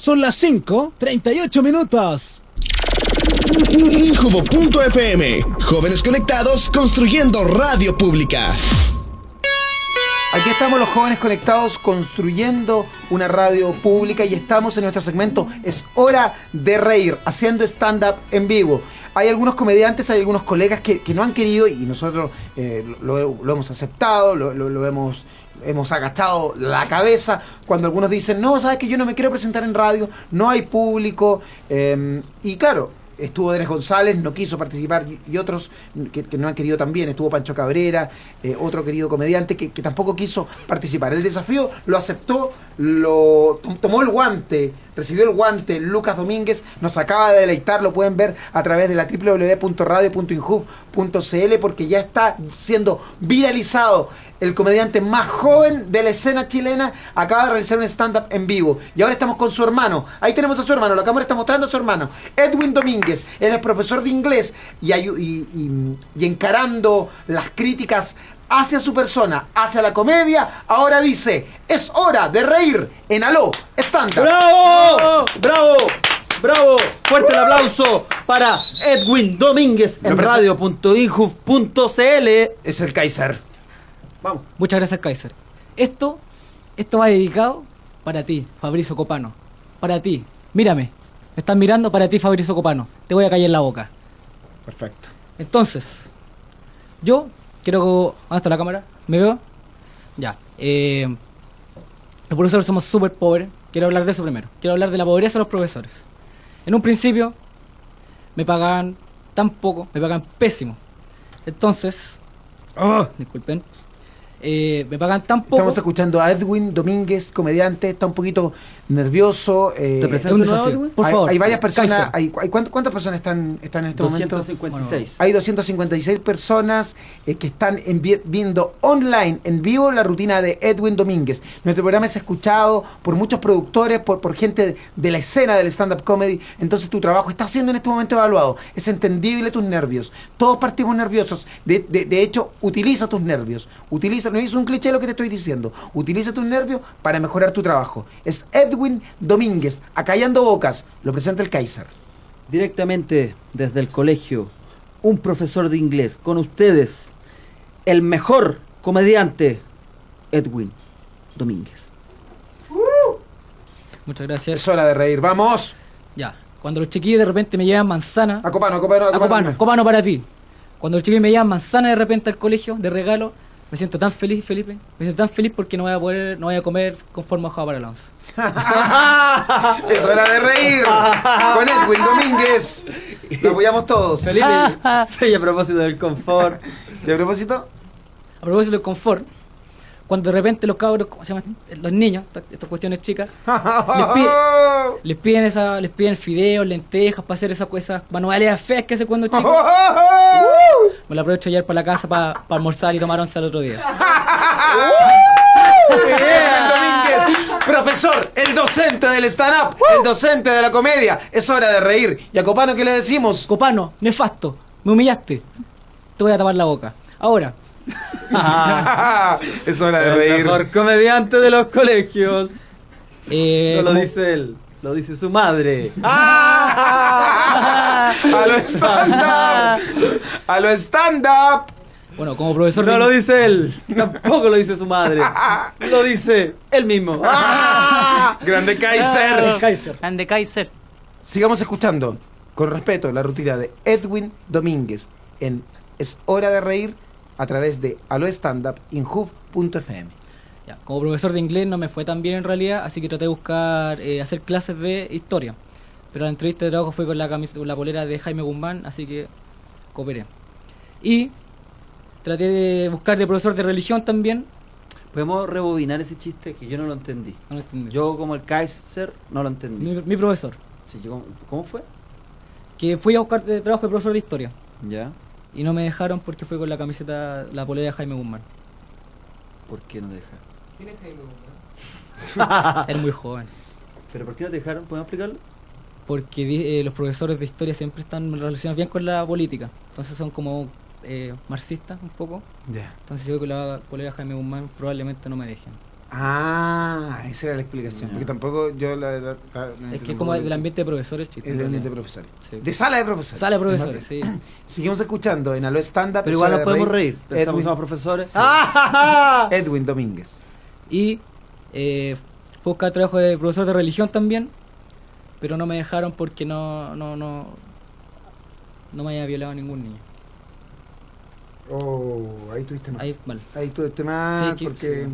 Son las 5, 38 minutos. Injubo.fm. Jóvenes conectados construyendo radio pública. Aquí estamos los jóvenes conectados construyendo una radio pública y estamos en nuestro segmento Es hora de reír, haciendo stand-up en vivo. Hay algunos comediantes, hay algunos colegas que, que no han querido y nosotros eh, lo, lo hemos aceptado, lo, lo- lo hemos, hemos agachado la cabeza cuando algunos dicen, no, sabes que yo no me quiero presentar en radio, no hay público. eh, y claro, estuvo Denis González, no quiso participar, y, otros que, no han querido también, estuvo Pancho Cabrera, eh, otro querido comediante que, tampoco quiso participar. El desafío lo aceptó, lo tom- tomó el guante, recibió el guante Lucas Domínguez, nos acaba de deleitar, lo pueden ver a través de la www.radio.inhub.cl porque ya está siendo viralizado. El comediante más joven de la escena chilena acaba de realizar un stand-up en vivo. Y ahora estamos con su hermano. Ahí tenemos a su hermano. La cámara está mostrando a su hermano. Edwin Domínguez. Él es profesor de inglés y, y- y- y encarando las críticas hacia su persona, hacia la comedia, ahora dice, es hora de reír en Aló, stand-up. ¡Bravo! ¡Bravo! ¡Bravo! Fuerte el aplauso para Edwin Domínguez en radio.inhub.cl. Es el Kaiser. Vamos. Muchas gracias, Kaiser. Esto, esto va dedicado para ti, Fabrizio Copano. Para ti. Mírame. Me estás mirando para ti, Fabrizio Copano. Te voy a callar la boca. Perfecto. Entonces, yo quiero... ¿Dónde está la cámara? ¿Me veo? Ya. Eh, los profesores somos súper pobres. Quiero hablar de eso primero. Quiero hablar de la pobreza de los profesores. En un principio, me pagan tan poco, me pagan pésimo. Entonces, oh, disculpen, eh, me pagan tan poco. Estamos escuchando a Edwin Domínguez, comediante, está un poquito nervioso. eh, ¿Te un desafío. Edwin? Por hay, favor, hay varias personas. Hay, hay- ¿cuántas, cuántas personas están, están en este momento? 256. Hay 256 personas eh, que están en vi- viendo online, en vivo, la rutina de Edwin Domínguez. Nuestro programa es escuchado por muchos productores, por, por gente de la escena del stand-up comedy. Entonces tu trabajo está siendo en este momento evaluado. Es entendible tus nervios. Todos partimos nerviosos. De, de- de hecho, utiliza tus nervios. Utiliza, no es un cliché lo que te estoy diciendo. Utiliza tus nervios para mejorar tu trabajo. Es Edwin Domínguez, acallando bocas. Lo presenta el Kaiser. Directamente desde el colegio, un profesor de inglés con ustedes, el mejor comediante, Edwin Domínguez. Muchas gracias. Es hora de reír. ¡Vamos! Ya. Cuando los chiquillos de repente me llevan manzana. A Copano, a Copano, a A Copano. Copano, Copano para ti. Cuando los chiquillos me llevan manzana de repente al colegio de regalo, me siento tan feliz, Felipe. Me siento tan feliz porque no voy a poder, no voy a comer con forma de hoja para la once. Es hora de reír con Edwin Domínguez. Lo apoyamos todos. Felipe, y a propósito del confort. ¿De propósito? A propósito del confort, cuando de repente los cabros, ¿cómo se llaman? Los niños, estas- estas cuestiones chicas, les, piden, les piden esa, les piden fideos, lentejas para hacer esas, esas manualidades feas que hace cuando chicos. Me lo aprovecho ayer para la casa para almorzar y tomar once al otro día. Domínguez, profesor, el docente del stand-up, el docente de la comedia. Es hora de reír. ¿Y a Copano qué le decimos? Copano, nefasto, me humillaste. Te voy a tapar la boca. Ahora, es hora de El reír. mejor comediante de los colegios. eh, No lo dice él, lo dice su madre. A lo stand-up. A lo stand-up. Bueno, como profesor No de lo dice él, tampoco lo dice su madre. Lo dice él mismo. Grande Kaiser. Ah, Kaiser. Grande Kaiser. Sigamos escuchando con respeto la rutina de Edwin Domínguez en Es Hora de Reír a través de Alo Stand Up inhoof.fm. Ya, como profesor de inglés no me fue tan bien en realidad, así que traté de buscar eh, hacer clases de historia. Pero la entrevista de trabajo fue con la, camis- con la polera de Jaime Guzmán, así que cooperé. Y traté de buscar de profesor de religión también. Podemos rebobinar ese chiste que yo no lo entendí. No lo entendí. Yo como el Kaiser no lo entendí. Mi, mi profesor, Sí, yo ¿Cómo fue? que fui a buscar de trabajo de profesor de historia. Ya. Y no me dejaron porque fue con la camiseta, la polera de Jaime Guzmán. ¿Por qué no te dejaron? Era muy joven. ¿Pero por qué no te dejaron? ¿Podemos explicarlo? Porque eh, los profesores de historia siempre están relacionados bien con la política. Entonces son como eh, marxistas un poco. Ya. Entonces si voy con la polera de Jaime Guzmán probablemente no me dejen. Ah, esa era la explicación. Porque tampoco yo la. la- la- la- Es que es como del ambiente de profesores el en del ambiente de profesores. Sí. De sala de profesores. Sala de profesores, sí. Seguimos escuchando en Alo Stand Up. Pero igual nos de podemos reír. Pensamos somos profesores. Sí. ¡Ah! Edwin Domínguez. Y eh, fue buscar trabajo de profesor de religión también, pero no me dejaron porque no no no no me había violado ningún niño. Oh, ahí tuviste mal. Ahí mal. Ahí tuviste mal Sí, que- porque. sí.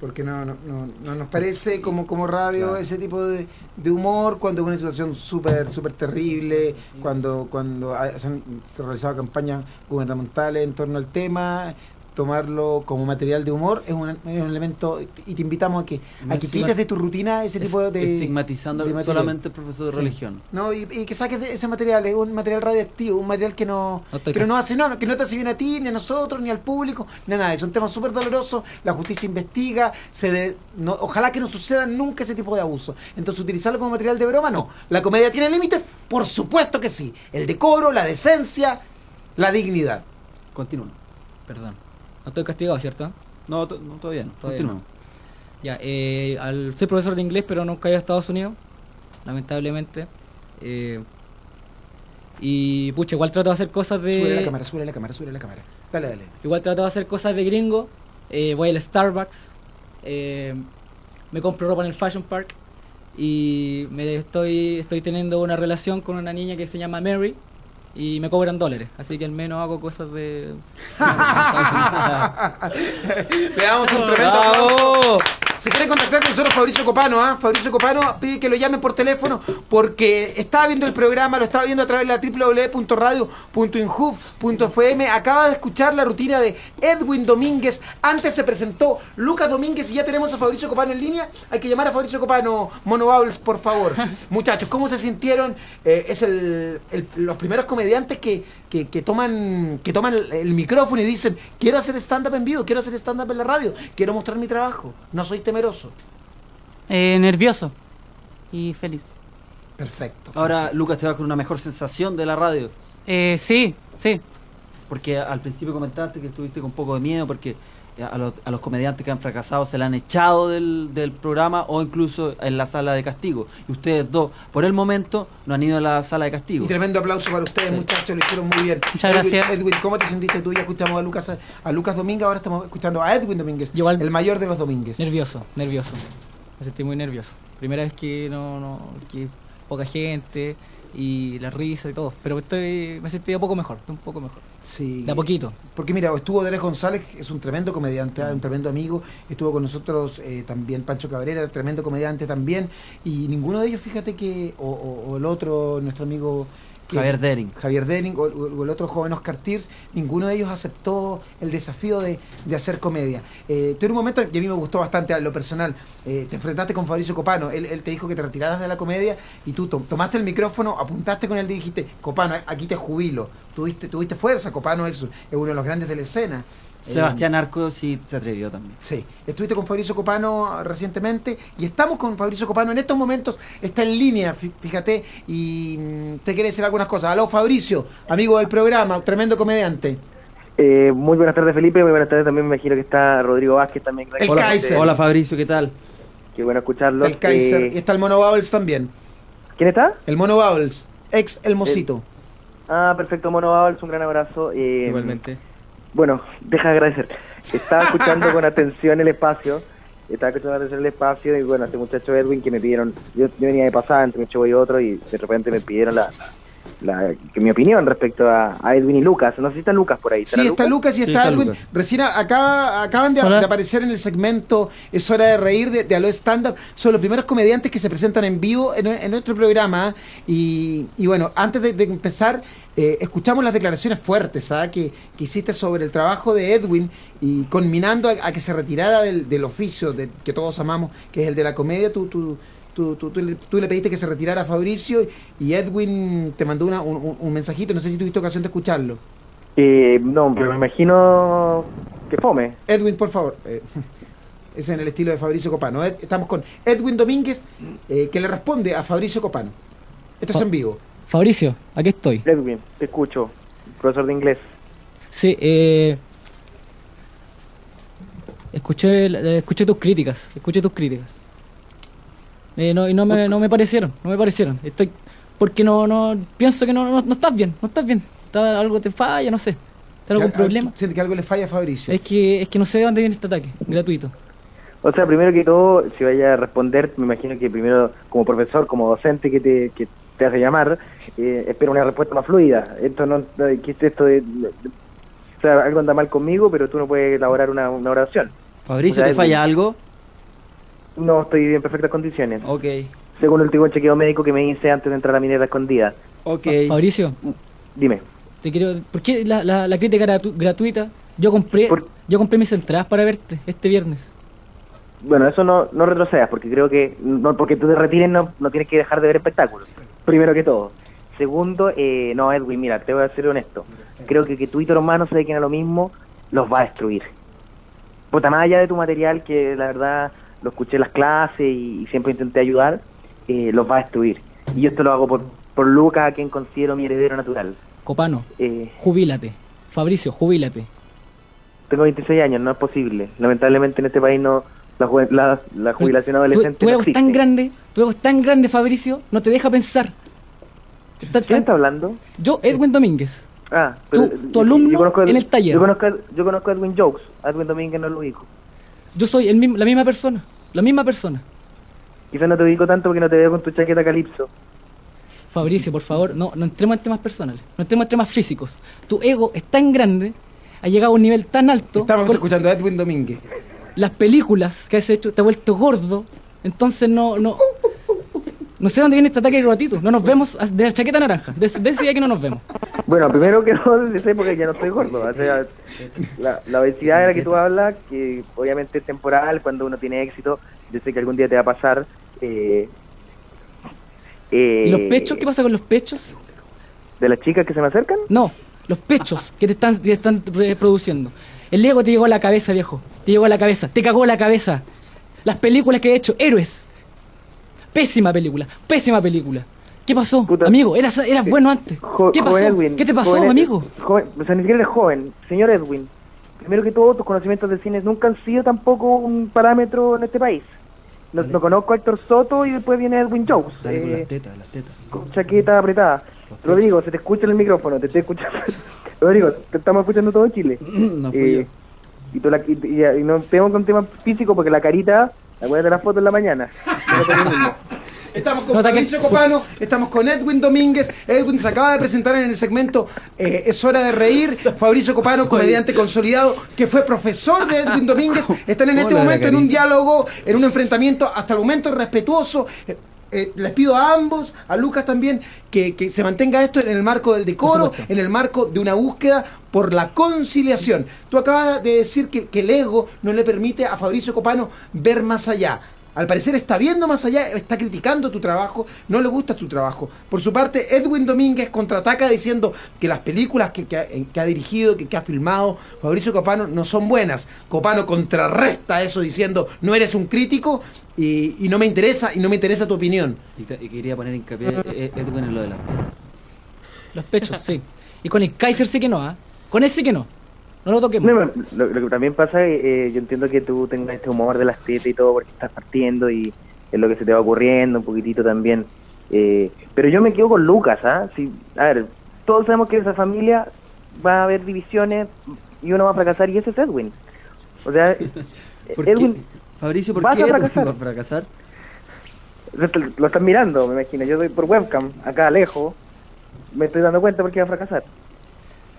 Porque no, no, no, no nos parece como, como radio Claro. ese tipo de, de humor cuando es una situación súper súper terrible, cuando cuando hay- se han se han realizado campañas gubernamentales en torno al tema, tomarlo como material de humor es un, es un elemento y te invitamos a que a que quites de tu rutina ese tipo de Estigmatizando de solamente el profesor de Sí. religión. No, y, y que saques de ese material, es un material radioactivo, un material que no, que no hace no, que no te hace bien a ti, ni a nosotros, ni al público, ni a nadie. Es un tema súper doloroso, la justicia investiga, se de- no- ojalá que no suceda nunca ese tipo de abuso. Entonces, utilizarlo como material de broma, no. ¿La comedia tiene límites? Por supuesto que sí. El decoro, la decencia, la dignidad. Continúa. Perdón. No estoy castigado, ¿cierto? No, no, todavía no. Todavía Continúa. Ya, eh, al ser profesor de inglés, pero nunca he ido a Estados Unidos, lamentablemente. eh, y pucha, igual trato de hacer cosas de. Sube la cámara, sube la cámara, sube la cámara. Dale, dale. Igual trato de hacer cosas de gringo. eh, voy al Starbucks. eh, me compro ropa en el Fashion Park. Y me estoy, estoy teniendo una relación con una niña que se llama Mary. Y me cobran dólares. Así que al menos hago cosas de. Le damos un tremendo aplauso. Si quieren contactar con nosotros, Fabricio Copano, ¿ah? Fabricio Copano pide que lo llamen por teléfono porque estaba viendo el programa, lo estaba viendo a través de la www.radio.inhoof.fm. Acaba de escuchar la rutina de Edwin Domínguez. Antes se presentó Lucas Domínguez y ya tenemos a Fabricio Copano en línea. Hay que llamar a Fabricio Copano, Mono Bowles, por favor. Muchachos, ¿cómo se sintieron? Eh, es el, el- los primeros comediantes que, que, que toman, que toman el, el micrófono y dicen, quiero hacer stand-up en vivo, quiero hacer stand-up en la radio, quiero mostrar mi trabajo, no soy temeroso. Eh, nervioso y feliz. Perfecto. Ahora, Lucas, te va con una mejor sensación de la radio. Eh, sí, sí. Porque al principio comentaste que estuviste con un poco de miedo porque a los, a los comediantes que han fracasado se le han echado del, del programa o incluso en la sala de castigo. Y ustedes dos, por el momento, no han ido a la sala de castigo. Y tremendo aplauso para ustedes, Sí. muchachos, lo hicieron muy bien. Muchas Edwin, gracias. Edwin, ¿cómo te sentiste tú? Ya escuchamos a Lucas, a Lucas Domínguez, ahora estamos escuchando a Edwin Domínguez, Igual- el mayor de los Domínguez. Nervioso, nervioso. Me sentí muy nervioso. Primera vez que no, no, que poca gente y la risa y todo. Pero estoy, me sentí un poco mejor, un poco mejor. Sí. De a poquito. Porque mira, estuvo Derek González, que es un tremendo comediante, ah, un tremendo amigo. Estuvo con nosotros eh, también Pancho Cabrera, tremendo comediante también. Y ninguno de ellos, fíjate que, o, o- o el otro, nuestro amigo Javier Dering. Javier Denning o, o el otro joven Oscar Tiers, ninguno de ellos aceptó el desafío de, de hacer comedia. Eh, tú en un momento que a mí me gustó bastante a lo personal, eh, te enfrentaste con Fabricio Copano, él, él te dijo que te retiraras de la comedia y tú to- tomaste el micrófono, apuntaste con él y dijiste, Copano, aquí te jubilo. Tuviste, tuviste fuerza, Copano es, es uno de los grandes de la escena. Sebastián Arco sí se atrevió también. Sí, estuviste con Fabricio Copano recientemente y estamos con Fabricio Copano en estos momentos, está en línea, fí- fíjate, y mm, te quiere decir algunas cosas. Aló Fabricio, amigo del programa, tremendo comediante. Eh, muy buenas tardes Felipe, muy buenas tardes también me imagino que está Rodrigo Vázquez también. El Hola, Kaiser. hola Fabricio, ¿qué tal? Qué bueno escucharlo. El Kaiser, Eh, y está el Mono Bubbles también. ¿Quién está? El Mono Bubbles, ex El Mosito. Ah, perfecto, Mono Bauls, un gran abrazo. Eh, Igualmente. Bueno, deja de agradecer. Estaba escuchando con atención el espacio. Estaba escuchando con atención el espacio y bueno, este muchacho Edwin que me pidieron, yo, yo venía de pasada entre un show y otro y de repente me pidieron la, la, que mi opinión respecto a, a Edwin y Lucas. No sé si está Lucas por ahí. Sí, está Lucas y Sí, está Edwin. Lucas. Recién acaba, acaban de, aparecer en el segmento Es hora de reír de, de Aló Stand Up. Son los primeros comediantes que se presentan en vivo en, en nuestro programa. Y, y bueno, antes de, de empezar, eh, escuchamos las declaraciones fuertes ¿ah? que, que hiciste sobre el trabajo de Edwin y conminando a, a que se retirara del, del oficio de, que todos amamos, que es el de la comedia. Tú, tú, tú, tú- tú le, tú le pediste que se retirara a Fabricio y Edwin te mandó una- un, mensajito. No sé si tuviste ocasión de escucharlo. Eh, no, pero me imagino que fome. Edwin, por favor. Eh, es en el estilo de Fabricio Copano. Ed- estamos con Edwin Domínguez, eh, que le responde a Fabricio Copano. Esto es en vivo. Fabricio, aquí estoy. Edwin, te escucho. Profesor de inglés. Sí, eh, escuché, escuché tus críticas, escuché tus críticas. Eh, no, y no me, no me parecieron, no me parecieron. Estoy, porque no, no, pienso que no, no, no estás bien, no estás bien. Está, algo te falla, no sé. ¿Está algún ¿Que- problema? ¿Siente que algo le falla a Fabricio? Es que, es que no sé de dónde viene este ataque, gratuito. O sea, primero que todo, si vaya a responder, me imagino que primero como profesor, como docente que te, que te hace llamar, eh, espero una respuesta más fluida. Esto no, ¿qué es esto de, de- o sea, algo anda mal conmigo, pero tú no puedes elaborar una, una oración. Fabricio, O sea, ¿te falla algo? No estoy en perfectas condiciones. Ok. Según el último chequeo médico que me hice antes de entrar a mi dieta escondida. Ok. Fabricio, Dime. te quiero, ¿por qué la, la, la crítica gratu- gratuita? Yo compré, yo compré mis entradas para verte este viernes. Bueno, eso no, no retrocedas, porque creo que no porque tú te retires no, no tienes que dejar de ver espectáculos. Primero que todo. Segundo, eh, no, Edwin, mira, te voy a ser honesto. Creo que que tú y tu hermano se dediquen a lo mismo, los va a destruir. Puta, más allá de tu material, que la verdad lo escuché en las clases y, y siempre intenté ayudar, eh, los va a destruir. Y yo esto lo hago por, por Lucas, a quien considero mi heredero natural. Copano, Eh, jubílate. Fabricio, jubílate. tengo 26 años, no es posible. Lamentablemente en este país no la, la, la jubilación Tu, adolescente tu no ego es tan grande, tu ego es tan grande, Fabricio, no te deja pensar. ¿Quién está hablando? Yo, Edwin Domínguez. Ah, Tu- tu alumno conozco a- en el taller. Yo conozco, a- yo conozco a Edwin Jokes. Edwin Domínguez no lo ubico. Yo soy el mismo, la misma persona. La misma persona. Quizás no te ubico tanto porque no te veo con tu chaqueta calipso. Fabricio, por favor, no, no entremos en temas personales, no entremos en temas físicos. Tu ego es tan grande, ha llegado a un nivel tan alto. Estamos escuchando a Edwin Domínguez. Las películas que has hecho te ha vuelto gordo, entonces no, no. No sé dónde viene este ataque gratuito. No nos vemos de la chaqueta naranja. De, de ese día que no nos vemos. Bueno, primero que no, de esa época ya no estoy gordo. O sea, la, la obesidad de la que tú hablas, que obviamente es temporal, cuando uno tiene éxito, yo sé que algún día te va a pasar. Eh, eh, ¿Y los pechos? ¿Qué pasa con los pechos? ¿De las chicas que se me acercan? No, los pechos que te están, te están reproduciendo. El ego te llegó a la cabeza, viejo. Te llegó a la cabeza. Te cagó la cabeza. Las películas que he hecho, héroes. Pésima película, pésima película. ¿Qué pasó? Amigo, eras, eras bueno antes. Jo- ¿Qué pasó? Edwin, ¿Qué te pasó, joven amigo? Joven, o sea, ni siquiera eres joven. Señor Edwin, primero que todo, tus conocimientos del cine nunca han sido tampoco un parámetro en este país. No, no conozco a Héctor Soto y después viene Edwin Jones. Dale con eh, las tetas, las tetas. con chaqueta apretada. Rodrigo, se te escucha en el micrófono, te estoy escuchando. Rodrigo, te estamos escuchando todo Chile. No fui Eh, y, tú la- y, y- y no tenemos con tema físico porque la carita, acuérdate la foto en la mañana. Estamos con Fabricio Copano, estamos con Edwin Domínguez. Edwin se acaba de presentar en el segmento eh, Es hora de reír. Fabricio Copano, comediante consolidado, que fue profesor de Edwin Domínguez. Están en este Hola, momento en un diálogo, en un enfrentamiento hasta el momento respetuoso. Eh, les pido a ambos, a Lucas también, que, que se mantenga esto en el marco del decoro, en el marco de una búsqueda por la conciliación. Tú acabas de decir que, que el ego no le permite a Fabricio Copano ver más allá. Al parecer está viendo más allá, está criticando tu trabajo, no le gusta tu trabajo. Por su parte, Edwin Domínguez contraataca diciendo que las películas que, que ha, que ha dirigido, que, que ha filmado Fabricio Copano no son buenas. Copano contrarresta eso diciendo no eres un crítico y, y no me interesa y no me interesa tu opinión. Y, quería poner hincapié eh, Edwin en lo de las. Los pechos, sí. Y con el Kaiser sí que no, ¿ah? Con ese sí que no. No lo toquemos. No, lo, lo que también pasa, eh, yo entiendo que tú tengas este humor de las tetas y todo porque estás partiendo y es lo que se te va ocurriendo un poquitito también. Eh, pero yo me quedo con Lucas, ¿ah? Sí, a ver, todos sabemos que en esa familia va a haber divisiones, y uno va a fracasar y ese es Edwin. O sea, ¿Por qué? Edwin, Fabricio, ¿por qué a Edwin fracasar. va a fracasar? lo- lo están mirando, me imagino. Yo estoy por webcam, acá lejos. Me estoy dando cuenta porque va a fracasar.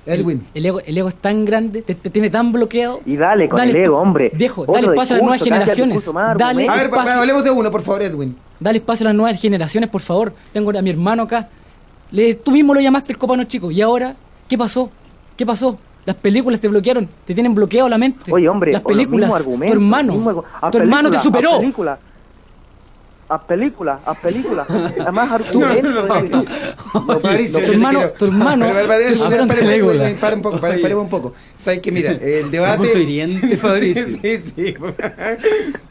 Edwin. El ego, el ego es tan grande, te, te tiene tan bloqueado. Y dale con Dale el ego, hombre. Viejo, Otro dale espacio a las nuevas generaciones. Dale argumento. A ver, espacio, hablemos de uno, por favor, Edwin. dale espacio a las nuevas generaciones, por favor. Tengo a mi hermano acá. Le, tú mismo lo llamaste el copano chico. ¿Y ahora? ¿Qué pasó? ¿Qué pasó? Las películas te bloquearon, te tienen bloqueado la mente. Oye, hombre, las películas, tu argumentos, hermano, haz tu hermano te película, superó. Haz película. Haz película, haz película. Además, argumentos. Edwin. No, Fabricio, tu te hermano- tu hermano te pare un poco, pare- paremos un poco. ¿Sabes qué? Mira, el debate. puso hiriente, Fabricio. sí, sí, sí.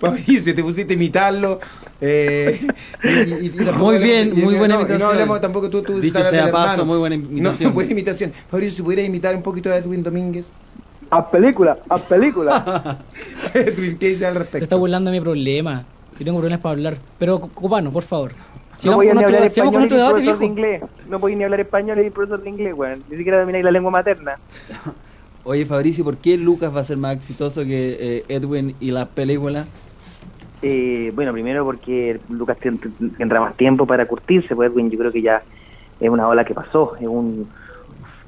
Fabricio, te pusiste a imitarlo. Eh, y- y- y tampoco Muy bien, y- muy no, buena imitación. No hablemos tampoco tú, tú Dicho sea paso, muy buena imitación. No, buena imitación. Fabricio, si pudieras imitar un poquito a Edwin Domínguez. Haz película, haz película. Edwin, ¿qué dices al Te respecto? está burlando de mi problema. Yo tengo problemas para hablar. Pero, copano, por favor. No con ni hablar español profesor de inglés. No ni hablar español y profesor de inglés, weón. Ni siquiera domináis la lengua materna. Oye, Fabricio, ¿por qué Lucas va a ser más exitoso que eh, Edwin y las películas? Eh, bueno, primero porque Lucas tendrá más tiempo para curtirse, pues Edwin yo creo que ya es una ola que pasó, es un...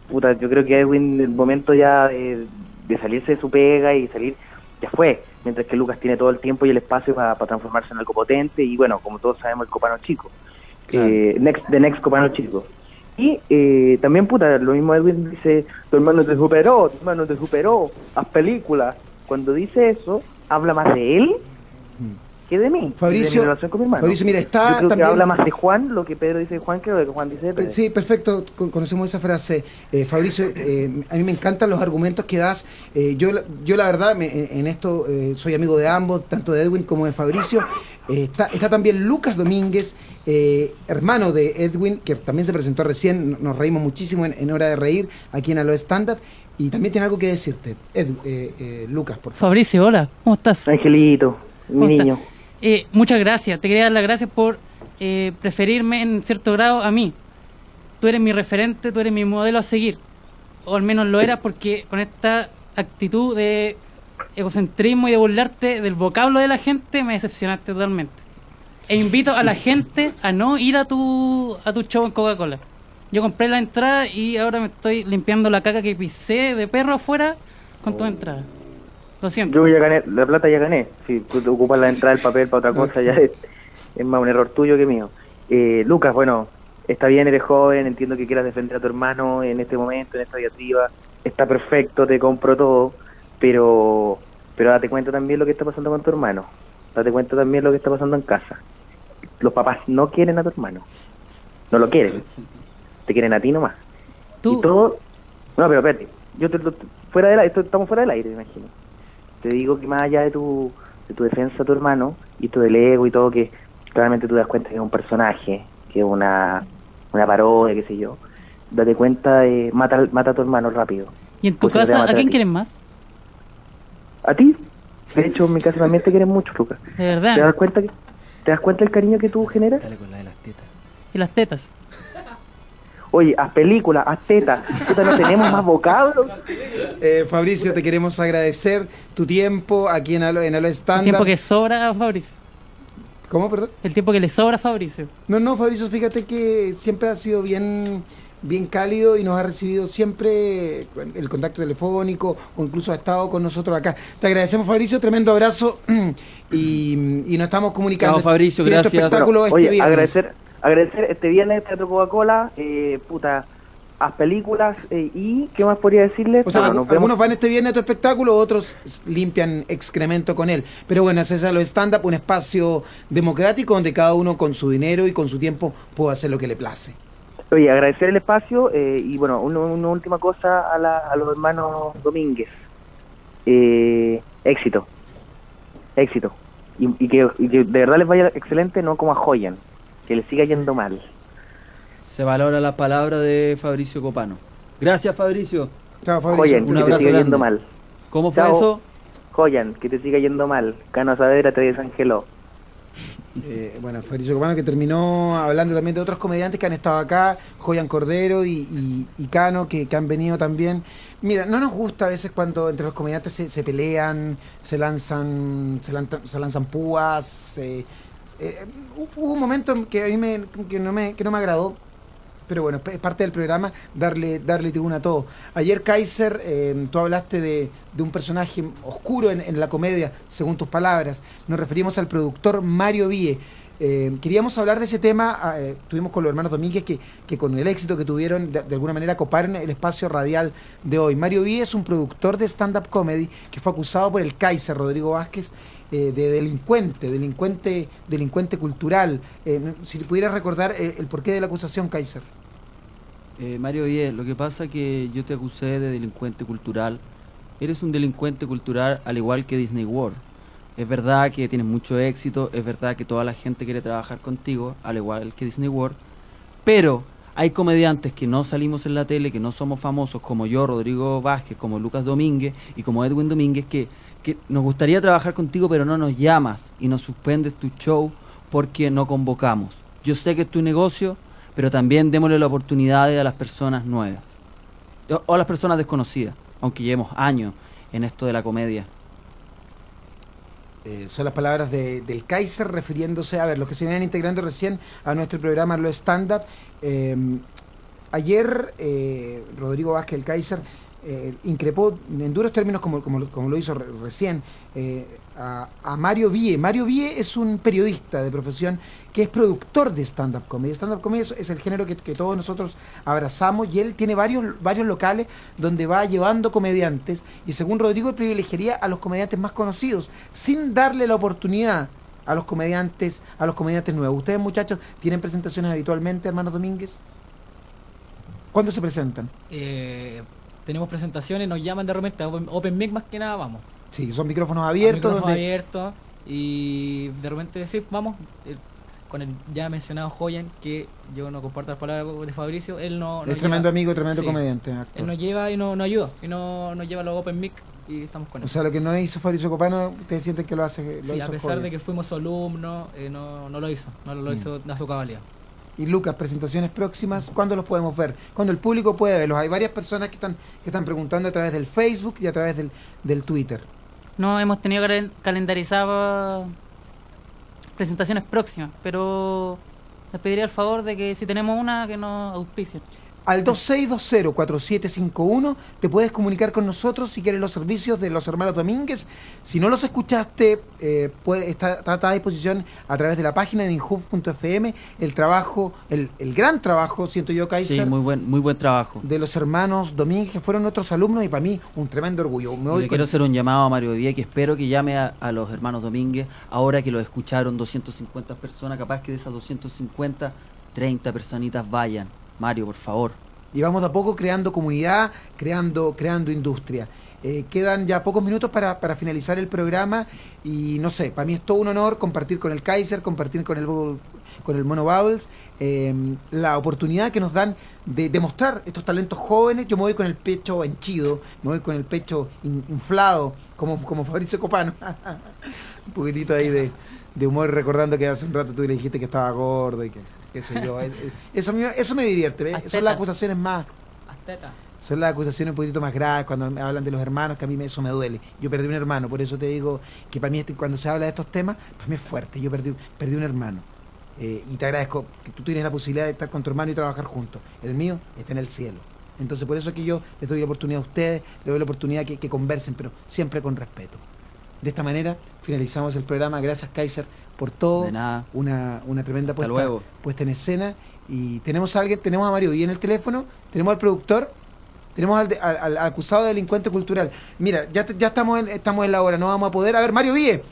Puta, yo creo que Edwin el momento ya de, de salirse de su pega y salir ya fue, mientras que Lucas tiene todo el tiempo y el espacio para transformarse en algo potente y bueno, como todos sabemos, el copano chico, Claro. eh, next, the next copano chico. Y eh, también, puta, lo mismo Edwin dice, tu hermano te superó, tu hermano te superó, haz películas. Cuando dice eso, habla más de él que de mí, Fabricio- de mi relación con mi hermano. Fabricio, mira, está Yo creo también- que habla más de Juan lo que Pedro dice de Juan que lo que Juan dice de Pedro. Sí, perfecto, con- conocemos esa frase. Eh, Fabricio, eh, a mí me encantan los argumentos que das. Eh, yo, la- yo la verdad, me- en esto eh, soy amigo de ambos, tanto de Edwin como de Fabricio. Eh, está, está también Lucas Domínguez, eh, hermano de Edwin, que también se presentó recién, nos reímos muchísimo en, en Hora de Reír, aquí en Alo Stand Up, y también tiene algo que decirte. Eh, eh, Lucas, por favor. Fabricio, hola, ¿cómo estás? Angelito, mi ¿Cómo estás? Eh, muchas gracias, te quería dar las gracias por eh, preferirme en cierto grado a mí. Tú eres mi referente, tú eres mi modelo a seguir. O al menos lo eras porque con esta actitud de egocentrismo y de burlarte del vocablo de la gente me decepcionaste totalmente. E invito a la gente a no ir a tu, a tu show en Coca-Cola. Yo compré la entrada y ahora me estoy limpiando la caca que pisé de perro afuera con tu entrada. Lo siento. Yo ya gané, la plata ya gané. Si tú ocupas la entrada del papel para otra cosa, ya es, es más un error tuyo que mío. Eh, Lucas, bueno, está bien, eres joven, entiendo que quieras defender a tu hermano en este momento, en esta diatriba. Está perfecto, te compro todo, pero pero date cuenta también lo que está pasando con tu hermano. Date cuenta también lo que está pasando en casa. Los papás no quieren a tu hermano. No lo quieren. Te quieren a ti nomás. Y todo... No, pero espérate. Yo te, te- fuera del aire, estamos fuera del aire, me imagino te digo que más allá de tu, de tu defensa a tu hermano y esto del ego y todo, que claramente tú das cuenta que es un personaje, que es una, una parodia, qué sé yo, date cuenta de mata, al- mata a tu hermano rápido. ¿Y en tu casa a quién ti. quieres más? A ti. De hecho, en mi casa también te quieren mucho, Lucas. De verdad. ¿Te das cuenta que, te das cuenta el cariño que tú generas? Y las tetas. Oye, haz películas, haz tetas. Puta, no tenemos más vocablos. Eh, Fabricio, te queremos agradecer tu tiempo aquí en Alo, en Alo Stand El tiempo que sobra a Fabricio. ¿Cómo, perdón? El tiempo que le sobra a Fabricio. No, no, Fabricio, fíjate que siempre ha sido bien, bien cálido y nos ha recibido siempre el contacto telefónico o incluso ha estado con nosotros acá. Te agradecemos, Fabricio, tremendo abrazo y, y nos estamos comunicando. Chao, Fabricio, gracias. espectáculo este Oye, viernes. agradecer, agradecer este viernes Teatro Coca-Cola, eh, puta, haz películas eh, y ¿qué más podría decirles? O sea, vemos- algunos van este viernes a tu espectáculo, otros limpian excremento con él. Pero bueno, ese es a lo stand-up, un espacio democrático donde cada uno con su dinero y con su tiempo puede hacer lo que le place. Oye, agradecer el espacio eh, y bueno, una, una última cosa a, la- a los hermanos Domínguez. Eh, éxito. Éxito. Y, y que, y que de verdad les vaya excelente, no como a Joyan, que les siga yendo mal. Se valora la palabra de Fabricio Copano. Gracias, Fabricio. Chao, Joyan, que Un te abrazo siga grande. yendo mal. ¿Cómo fue Chao. eso? Joyan, que te siga yendo mal. Cano Saavedra te desangeló. Eh, bueno, Fabricio Copano que terminó hablando también de otros comediantes que han estado acá, Joyan Cordero y, y- y Cano, que, que han venido también. Mira, no nos gusta a veces cuando entre los comediantes se, se pelean, se lanzan, se lanzan, se lanzan púas. se- eh, hubo un momento que a mí me, que no me, que no me agradó, pero bueno, es parte del programa darle, darle tribuna a todo. Ayer, Kaiser, eh, tú hablaste de, de un personaje oscuro en, la comedia, según tus palabras. Nos referimos al productor Mario Vie. Eh, queríamos hablar de ese tema, ah, eh, tuvimos con los hermanos Domínguez que, que con el éxito que tuvieron de, de alguna manera coparon el espacio radial de hoy. Mario Vie es un productor de stand-up comedy que fue acusado por el Kaiser Rodrigo Vázquez eh, de delincuente, delincuente, delincuente cultural. Eh, si pudieras recordar el, porqué de la acusación, Kaiser. Eh, Mario Díez, lo que pasa es que yo te acusé de delincuente cultural. Eres un delincuente cultural al igual que Disney World. Es verdad que tienes mucho éxito, es verdad que toda la gente quiere trabajar contigo, al igual que Disney World. Pero hay comediantes que no salimos en la tele, que no somos famosos, como yo, Rodrigo Vázquez, como Lucas Domínguez y como Edwin Domínguez, que, que nos gustaría trabajar contigo, pero no nos llamas y nos suspendes tu show porque no convocamos. Yo sé que es tu negocio, pero también démosle la oportunidad a las personas nuevas o, a las personas desconocidas, aunque llevemos años en esto de la comedia. Eh, son las palabras de- del Kaiser refiriéndose, a ver, los que se vienen integrando recién a nuestro programa Lo Stand Up. eh, ayer eh, Rodrigo Vázquez, el Kaiser, eh, increpó en duros términos, como, como, como lo hizo re- recién, eh, a, Mario Vie. Mario Vie es un periodista de profesión que es productor de stand-up comedy. Stand-up comedy es, es el género que, todos nosotros abrazamos y él tiene varios, varios locales donde va llevando comediantes y según Rodrigo privilegiaría a los comediantes más conocidos sin darle la oportunidad a los comediantes, a los comediantes nuevos. ¿Ustedes muchachos tienen presentaciones habitualmente, hermanos Domínguez? ¿Cuándo se presentan? Eh, tenemos presentaciones, nos llaman de repente a Open, Open Mic más que nada, vamos. Sí, son micrófonos abiertos. Micrófono donde- abierto, y de repente sí, vamos. eh, con el ya mencionado Joyan, que yo no comparto las palabras de Fabricio, él no... Es tremendo lleva- amigo, tremendo sí, comediante, actor. Él nos lleva y no- nos ayuda, y no, nos lleva a los Open Mic y estamos con él. O sea, lo que no hizo Fabricio Copano, ustedes sienten que lo hace. Lo Sí, hizo a pesar de que fuimos alumnos, eh, no, no lo hizo, no lo Mm. hizo a su cabalidad. Y Lucas, presentaciones próximas, ¿cuándo los podemos ver? ¿Cuándo el público puede verlos? Hay varias personas que están, que están preguntando a través del Facebook y a través del, del Twitter. No hemos tenido calen- calendarizadas presentaciones próximas, pero les pediría el favor de que si tenemos una, que nos auspicien. Al 2620-4751 te puedes comunicar con nosotros si quieres los servicios de los hermanos Domínguez. Si no los escuchaste, eh, puede, está, está a disposición a través de la página de inhub.fm el trabajo, el, el gran trabajo, siento yo, Kaiser, Sí, muy buen, muy buen trabajo. de los hermanos Domínguez, que fueron nuestros alumnos y para mí un tremendo orgullo. Me voy le quiero hacer un llamado a Mario Díaz que espero que llame a, a los hermanos Domínguez ahora que lo escucharon 250 personas, capaz que de esas 250, 30 personitas vayan. Mario, por favor. Y vamos de a poco creando comunidad, creando, creando industria. Eh, quedan ya pocos minutos para, para finalizar el programa y no sé, para mí es todo un honor compartir con el Kaiser, compartir con el con el Mono Bubbles, eh, la oportunidad que nos dan de demostrar estos talentos jóvenes. Yo me voy con el pecho henchido, me voy con el pecho in- inflado, como, como Fabricio Copano. un poquitito ahí de, de humor recordando que hace un rato tú le dijiste que estaba gordo y que qué sé yo. Es- es- Eso, me- eso me divierte, ¿ves? Son las acusaciones más Azteca. son las acusaciones un poquito más graves cuando me hablan de los hermanos, que a mí eso me duele. Yo perdí un hermano, por eso te digo que para mí este- cuando se habla de estos temas, para mí es fuerte. Yo perdí, perdí un hermano. Eh, y te agradezco que tú tienes la posibilidad de estar con tu hermano y trabajar juntos. El mío está en el cielo. Entonces por eso es que yo les doy la oportunidad a ustedes, les doy la oportunidad que, que conversen, pero siempre con respeto. De esta manera finalizamos el programa. Gracias Kaiser por todo. De nada. Una, una tremenda puesta, luego. puesta en escena. Y tenemos a alguien, tenemos a Mario y en el teléfono, tenemos al productor, tenemos al, de- al- al acusado de delincuente cultural. Mira, ya, ya estamos, en, estamos en la hora, no vamos a poder. A ver, Mario Vie.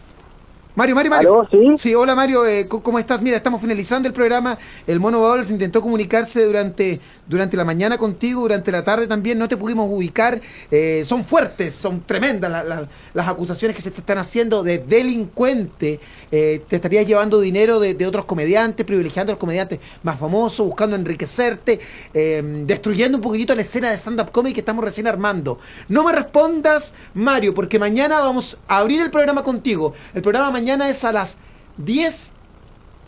Mario, Mario, Mario. ¿sí? hola Mario, eh, ¿cómo estás? Mira, estamos finalizando el programa. El Mono Bowles intentó comunicarse durante, durante la mañana contigo, durante la tarde también. No te pudimos ubicar. Eh, son fuertes, son tremendas la- la- las acusaciones que se te están haciendo de delincuente. Eh, te estarías llevando dinero de, de otros comediantes, privilegiando a los comediantes más famosos, buscando enriquecerte, eh, destruyendo un poquitito la escena de stand-up comedy que estamos recién armando. No me respondas, Mario, porque mañana vamos a abrir el programa contigo. El programa mañana es a las 10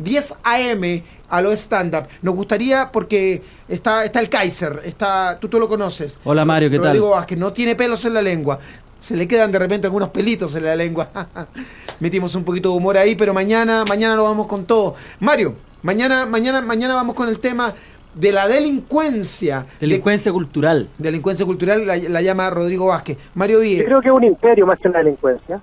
10 AM a lo stand-up. Nos gustaría, porque está, está el Kaiser, está, tú, tú lo conoces. Hola Mario, ¿qué tal? Rodrigo Vázquez, no tiene pelos en la lengua. Se le quedan de repente algunos pelitos en la lengua. Metimos un poquito de humor ahí, pero mañana, mañana lo vamos con todo. Mario, mañana, mañana, mañana vamos con el tema de la delincuencia. Delincuencia cultural. Delincuencia cultural la, la llama Rodrigo Vázquez. Mario Díez. Yo creo que es un imperio más que una delincuencia.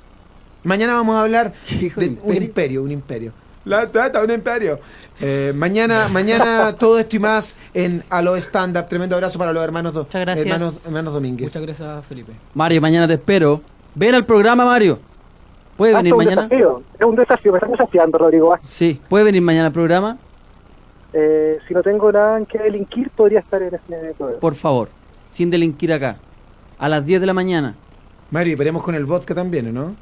Mañana vamos a hablar de un imperio, un imperio. La tata, un imperio. Eh, mañana, mañana todo esto y más en A lo Stand Up. Tremendo abrazo para los hermanos, do- gracias. hermanos, hermanos Domínguez. Muchas gracias, Felipe. Mario, mañana te espero. Ven al programa, Mario. ¿Puede Ah, venir un mañana? desafío. Es un desafío. Me están desafiando, Rodrigo. Sí. ¿Puede venir mañana al programa? Eh, si no tengo nada en que delinquir, podría estar en ese programa. Por favor. Sin delinquir acá. A las 10 de la mañana. Mario, esperemos con el vodka también, ¿o no?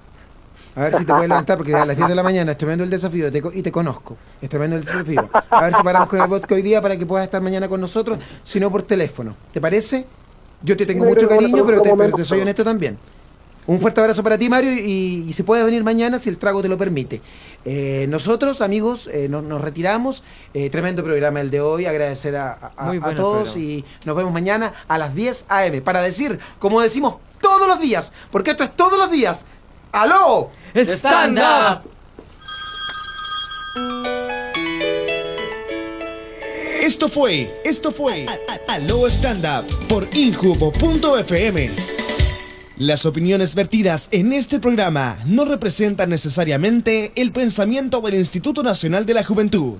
A ver si te puedes levantar, porque a las 10 de la mañana es tremendo el desafío te y te conozco. Es tremendo el desafío. A ver si paramos con el vodka hoy día para que puedas estar mañana con nosotros, si no por teléfono. ¿Te parece? Yo te tengo Sí, mucho cariño, pero te, pero soy honesto también. Un fuerte abrazo para ti, Mario, y, y se puede venir mañana si el trago te lo permite. Eh, nosotros, amigos, eh, nos, nos retiramos. Eh, tremendo programa el de hoy. Agradecer a, a- todos programa. y nos vemos mañana a las 10 a.m. para decir, como decimos todos los días, porque esto es todos los días. ¡Aló! ¡Stand up! Esto fue, esto fue A- A- Aló Stand Up por Injubo.fm. Las opiniones vertidas en este programa no representan necesariamente el pensamiento del Instituto Nacional de la Juventud.